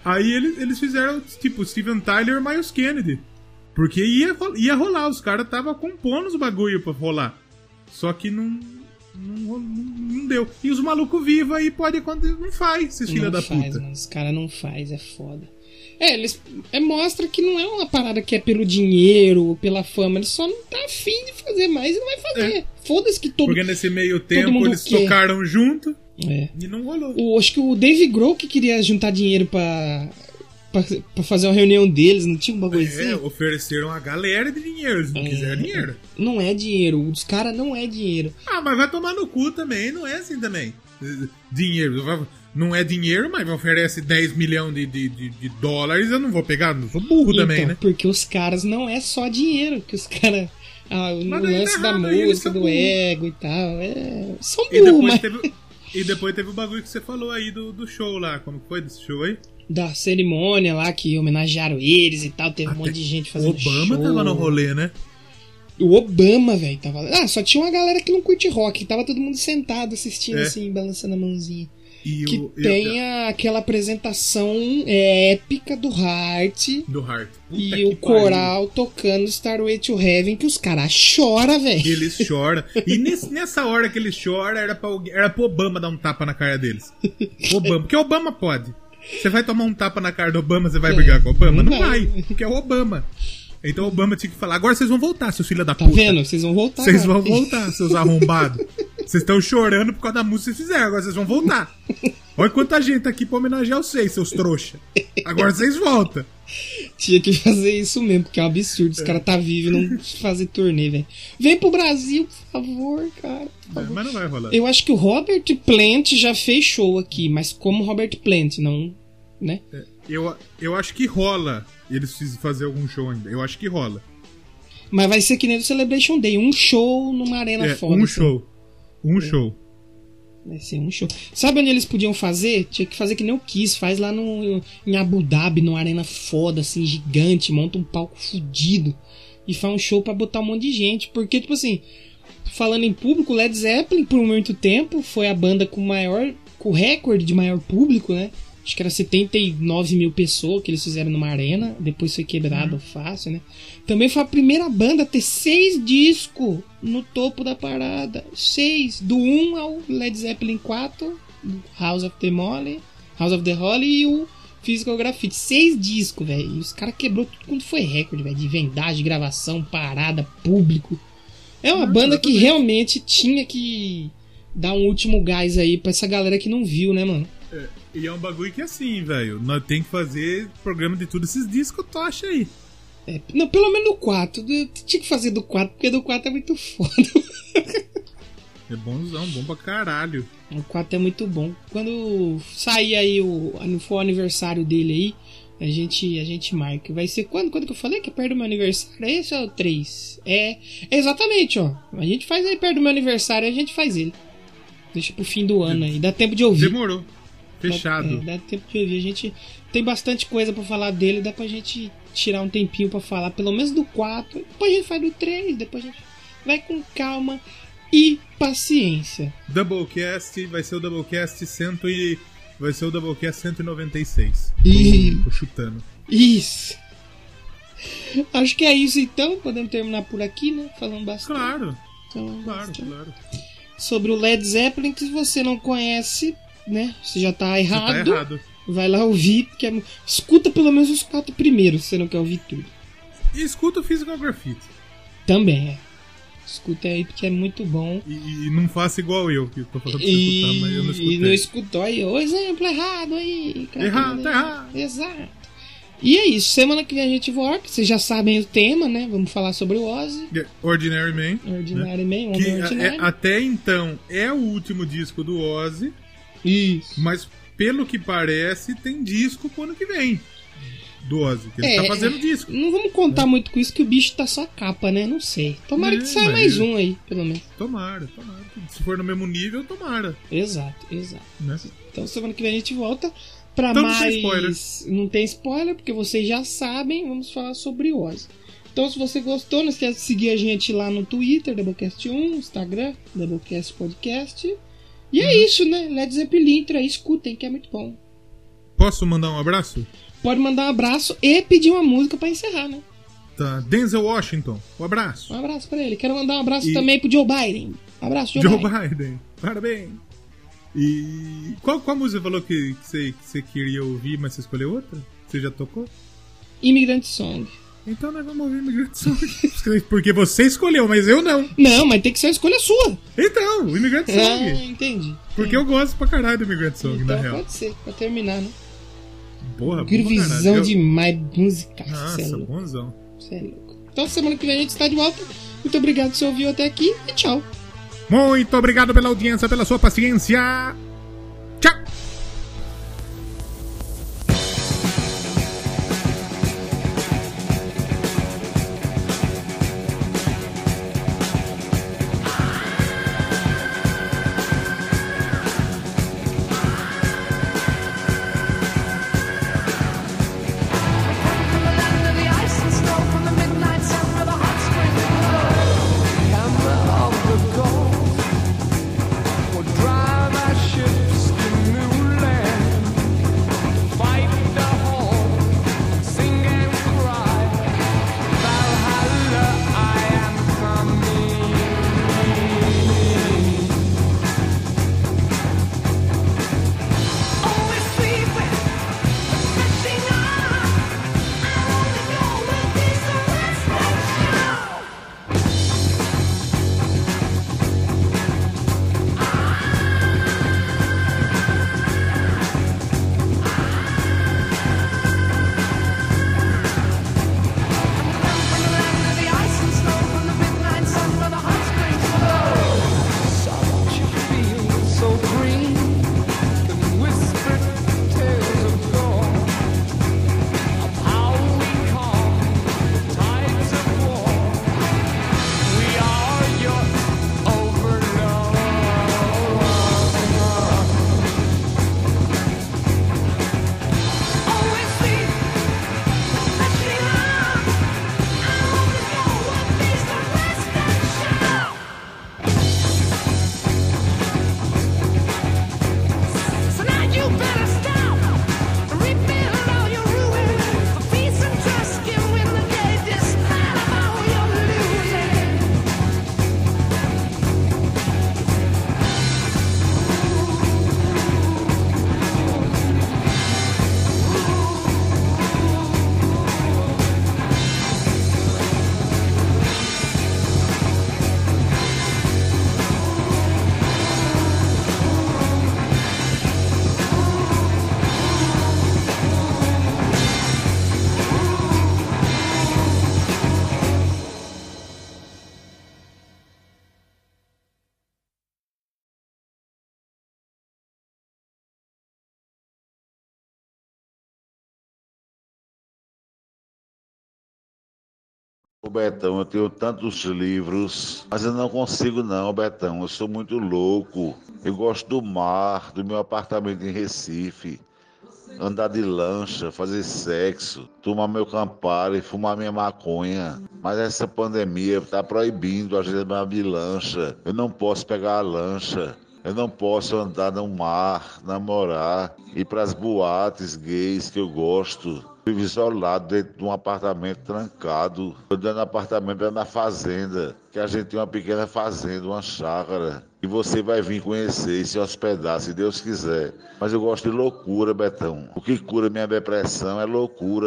[SPEAKER 2] Aí eles, eles fizeram, tipo, Steven Tyler e Miles Kennedy. Porque ia, ia rolar, os caras estavam compondo os bagulho pra rolar. Só que não. Não, não, não deu. E os malucos vivos aí pode acontecer. Não faz, esses filha da
[SPEAKER 1] faz,
[SPEAKER 2] puta.
[SPEAKER 1] mano. Os caras não faz, é foda. É, eles é, mostra que não é uma parada que é pelo dinheiro ou pela fama. Eles só não tá afim de fazer mais e não vai fazer. Foda-se que todo
[SPEAKER 2] Porque nesse meio tempo eles
[SPEAKER 1] quer.
[SPEAKER 2] tocaram junto
[SPEAKER 1] É.
[SPEAKER 2] e não rolou.
[SPEAKER 1] O, acho que o Dave Grohl que queria juntar dinheiro pra, pra, pra fazer uma reunião deles, não tinha um bagulho
[SPEAKER 2] É,
[SPEAKER 1] assim?
[SPEAKER 2] ofereceram a galera de dinheiro, eles não
[SPEAKER 1] É.
[SPEAKER 2] quiseram dinheiro.
[SPEAKER 1] Não é dinheiro, o dos caras não é dinheiro.
[SPEAKER 2] Ah, mas vai tomar no cu também, não é assim também. Dinheiro, não é dinheiro, mas oferece 10 milhões de, de, de, de dólares, eu não vou pegar, não sou burro também,
[SPEAKER 1] então,
[SPEAKER 2] né?
[SPEAKER 1] porque os caras não é só dinheiro, que os caras. Ah, o
[SPEAKER 2] tá
[SPEAKER 1] lance da
[SPEAKER 2] errado, eles
[SPEAKER 1] música, do
[SPEAKER 2] burro.
[SPEAKER 1] ego e tal. É, são
[SPEAKER 2] E
[SPEAKER 1] burros,
[SPEAKER 2] depois,
[SPEAKER 1] mas.
[SPEAKER 2] teve, e depois teve o bagulho que você falou aí do, do show lá, como foi desse show aí?
[SPEAKER 1] Da cerimônia lá que homenagearam eles e tal, teve um monte de gente
[SPEAKER 2] O
[SPEAKER 1] fazendo
[SPEAKER 2] Obama
[SPEAKER 1] show.
[SPEAKER 2] tava no rolê, né?
[SPEAKER 1] O Obama, velho, tava. Ah, só tinha uma galera que não curte rock, tava todo mundo sentado assistindo
[SPEAKER 2] É.
[SPEAKER 1] assim, balançando a mãozinha.
[SPEAKER 2] E
[SPEAKER 1] Que
[SPEAKER 2] o, e-
[SPEAKER 1] tem a- aquela apresentação épica do Heart
[SPEAKER 2] do. Puta
[SPEAKER 1] e o coral tocando Starway to Heaven, que os caras choram, velho.
[SPEAKER 2] eles choram. E nesse- nessa hora que eles choram, era, pra, era pro Obama dar um tapa na cara deles. Obama. Porque o Obama pode. Você vai tomar um tapa na cara do Obama, você vai
[SPEAKER 1] É,
[SPEAKER 2] brigar com o Obama?
[SPEAKER 1] não
[SPEAKER 2] Não
[SPEAKER 1] vai.
[SPEAKER 2] vai. Porque é o Obama. Então o Obama tinha que falar, agora vocês vão voltar, seus filhos da
[SPEAKER 1] Tá
[SPEAKER 2] puta.
[SPEAKER 1] vendo? Vocês vão voltar.
[SPEAKER 2] Vocês vão voltar, seus arrombados. *laughs* Vocês estão chorando por causa da música que vocês fizeram, agora vocês vão voltar. *laughs* Olha quanta gente tá aqui pra homenagear vocês, seus trouxa. Agora vocês voltam.
[SPEAKER 1] Tinha que fazer isso mesmo, porque é um absurdo. Os caras tá vivo e não fazer turnê, velho. Vem pro Brasil, por favor, cara. por favor.
[SPEAKER 2] Mas não vai rolar.
[SPEAKER 1] Eu acho que o Robert Plant já fez show aqui, mas como Robert Plant, não. Né?
[SPEAKER 2] Eu, eu acho que rola eles precisam fazer algum show ainda. Eu acho que rola.
[SPEAKER 1] Mas vai ser que nem o Celebration Day, um show numa arena
[SPEAKER 2] É,
[SPEAKER 1] foda.
[SPEAKER 2] um
[SPEAKER 1] assim.
[SPEAKER 2] show. Um show.
[SPEAKER 1] Vai ser um show. Sabe onde eles podiam fazer? Tinha que fazer que nem o Kiss, faz lá no, em Abu Dhabi, numa arena foda, assim, gigante, monta um palco fudido e faz um show pra botar um monte de gente. Porque, tipo assim, falando em público, Led Zeppelin, por muito tempo, foi a banda com maior. com recorde de maior público, né? Acho que era 79 mil pessoas que eles fizeram numa arena. Depois foi quebrado fácil, né? Também foi a primeira banda a ter seis discos no topo da parada. Seis. Do 1 ao Led Zeppelin 4, do House of the Molly, House of the Holly e o Physical Graffiti. Seis discos, velho. E os caras quebrou tudo quanto foi recorde, velho. De vendagem, gravação, parada, público. É uma banda que realmente tinha que dar um último gás aí pra essa galera que não viu, né, mano?
[SPEAKER 2] É, e é um bagulho que é assim, velho. Nós tem que fazer programa de tudo esses discos tocha aí.
[SPEAKER 1] É, não, pelo menos do 4. Do- Tinha que fazer do 4, porque do 4 é muito foda. *laughs*
[SPEAKER 2] É bonzão, bom pra caralho.
[SPEAKER 1] O 4 é muito bom. Quando sair aí o. For o aniversário dele aí, a gente, a gente marca. Vai ser quando? Quando que eu falei que é perto do meu aniversário? Esse é o 3. É, é exatamente, ó. A gente faz aí perto do meu aniversário, a gente faz ele. Deixa pro fim do ano aí. Dá tempo de ouvir.
[SPEAKER 2] Demorou. Fechado.
[SPEAKER 1] É, dá tempo de ouvir. A gente tem bastante coisa pra falar dele, dá pra gente tirar um tempinho pra falar, pelo menos do 4. Depois a gente faz do 3, depois a gente vai com calma e paciência.
[SPEAKER 2] Doublecast vai ser o Doublecast 100 e. Vai ser o Doublecast 196.
[SPEAKER 1] Ih.
[SPEAKER 2] Tô chutando.
[SPEAKER 1] Isso. Acho que é isso então. Podemos terminar por aqui, né? Falando bastante.
[SPEAKER 2] Claro, claro,
[SPEAKER 1] bastante.
[SPEAKER 2] claro.
[SPEAKER 1] Sobre o Led Zeppelin, que se você não conhece, né? Você já tá
[SPEAKER 2] Você
[SPEAKER 1] errado.
[SPEAKER 2] tá errado.
[SPEAKER 1] Vai lá ouvir, porque é... escuta pelo menos os quatro primeiros, se você não quer ouvir tudo.
[SPEAKER 2] E escuta o Physical Graffiti.
[SPEAKER 1] Também é. Escuta aí, porque é muito bom.
[SPEAKER 2] E, e não faça igual eu, que eu tô falando pra você
[SPEAKER 1] E,
[SPEAKER 2] escutar, mas eu não
[SPEAKER 1] e
[SPEAKER 2] escutei.
[SPEAKER 1] não escutou aí. O exemplo errado aí. cara.
[SPEAKER 2] Errado, tá errado.
[SPEAKER 1] Exato. E é isso. Semana que vem a gente volta. Vocês já sabem o tema, né? Vamos falar sobre o Ozzy.
[SPEAKER 2] Ordinary Man.
[SPEAKER 1] Ordinário Man,
[SPEAKER 2] Que é- até então é o último disco do Ozzy,
[SPEAKER 1] Isso.
[SPEAKER 2] mas pelo que parece tem disco pro ano que vem. Do Ozzy, que ele
[SPEAKER 1] É,
[SPEAKER 2] tá fazendo disco.
[SPEAKER 1] Não vamos contar muito com isso que o bicho tá só capa, né? Não sei. Tomara
[SPEAKER 2] É,
[SPEAKER 1] que saia mais um aí, pelo menos.
[SPEAKER 2] Tomara, tomara. Se for no mesmo nível, tomara.
[SPEAKER 1] Exato, exato.
[SPEAKER 2] Né?
[SPEAKER 1] Então semana que vem a gente volta pra
[SPEAKER 2] não
[SPEAKER 1] mais. Não tem spoiler, porque vocês já sabem. Vamos falar sobre o Ozzy. Então, se você gostou, não esquece de seguir a gente lá no Twitter, Doublecast1, Instagram, Doublecast Podcast. E
[SPEAKER 2] Uhum.
[SPEAKER 1] é isso, né? Led Zeppelin, escutem, que é muito bom.
[SPEAKER 2] Posso mandar um abraço?
[SPEAKER 1] Pode mandar um abraço e pedir uma música pra encerrar, né?
[SPEAKER 2] Tá. Denzel Washington, um abraço.
[SPEAKER 1] Um abraço pra ele. Quero mandar um abraço
[SPEAKER 2] E-
[SPEAKER 1] também pro Joe Biden. Abraço, Joe,
[SPEAKER 2] Joe
[SPEAKER 1] Biden.
[SPEAKER 2] Biden, parabéns. E qual, qual música você falou que, que, você, que você queria ouvir, mas você escolheu outra? Você já tocou?
[SPEAKER 1] Imigrante Song.
[SPEAKER 2] Então nós vamos ouvir Imigrante Song. *laughs* Porque você escolheu, mas eu não.
[SPEAKER 1] Não, mas tem que ser uma escolha sua.
[SPEAKER 2] Então, o Imigrante Song.
[SPEAKER 1] Ah, entendi.
[SPEAKER 2] Porque eu gosto pra caralho do Imigrante Song,
[SPEAKER 1] Então
[SPEAKER 2] na real.
[SPEAKER 1] pode ser, pra terminar, né?
[SPEAKER 2] Porra. Eu-
[SPEAKER 1] demais, musical.
[SPEAKER 2] Nossa,
[SPEAKER 1] Cê é
[SPEAKER 2] bonzão.
[SPEAKER 1] Cê é louco. Então semana que vem a gente está de volta. Muito obrigado por você ouviu até aqui e tchau.
[SPEAKER 2] Muito obrigado pela audiência, pela sua paciência.
[SPEAKER 5] Betão, eu tenho tantos livros, mas eu não consigo não, Betão. Eu sou muito louco. Eu gosto do mar, do meu apartamento em Recife. Andar de lancha, fazer sexo, tomar meu campari, fumar minha maconha. Mas essa pandemia tá proibindo a gente andar de lancha. Eu não posso pegar a lancha. Eu não posso andar no mar, namorar, ir para as boates gays que eu gosto. Vivo isolado dentro de um apartamento trancado. Eu dentro do apartamento é na fazenda, que a gente tem uma pequena fazenda, uma chácara. E você vai vir conhecer e se hospedar, se Deus quiser. Mas eu gosto de loucura, Betão. O que cura minha depressão é loucura.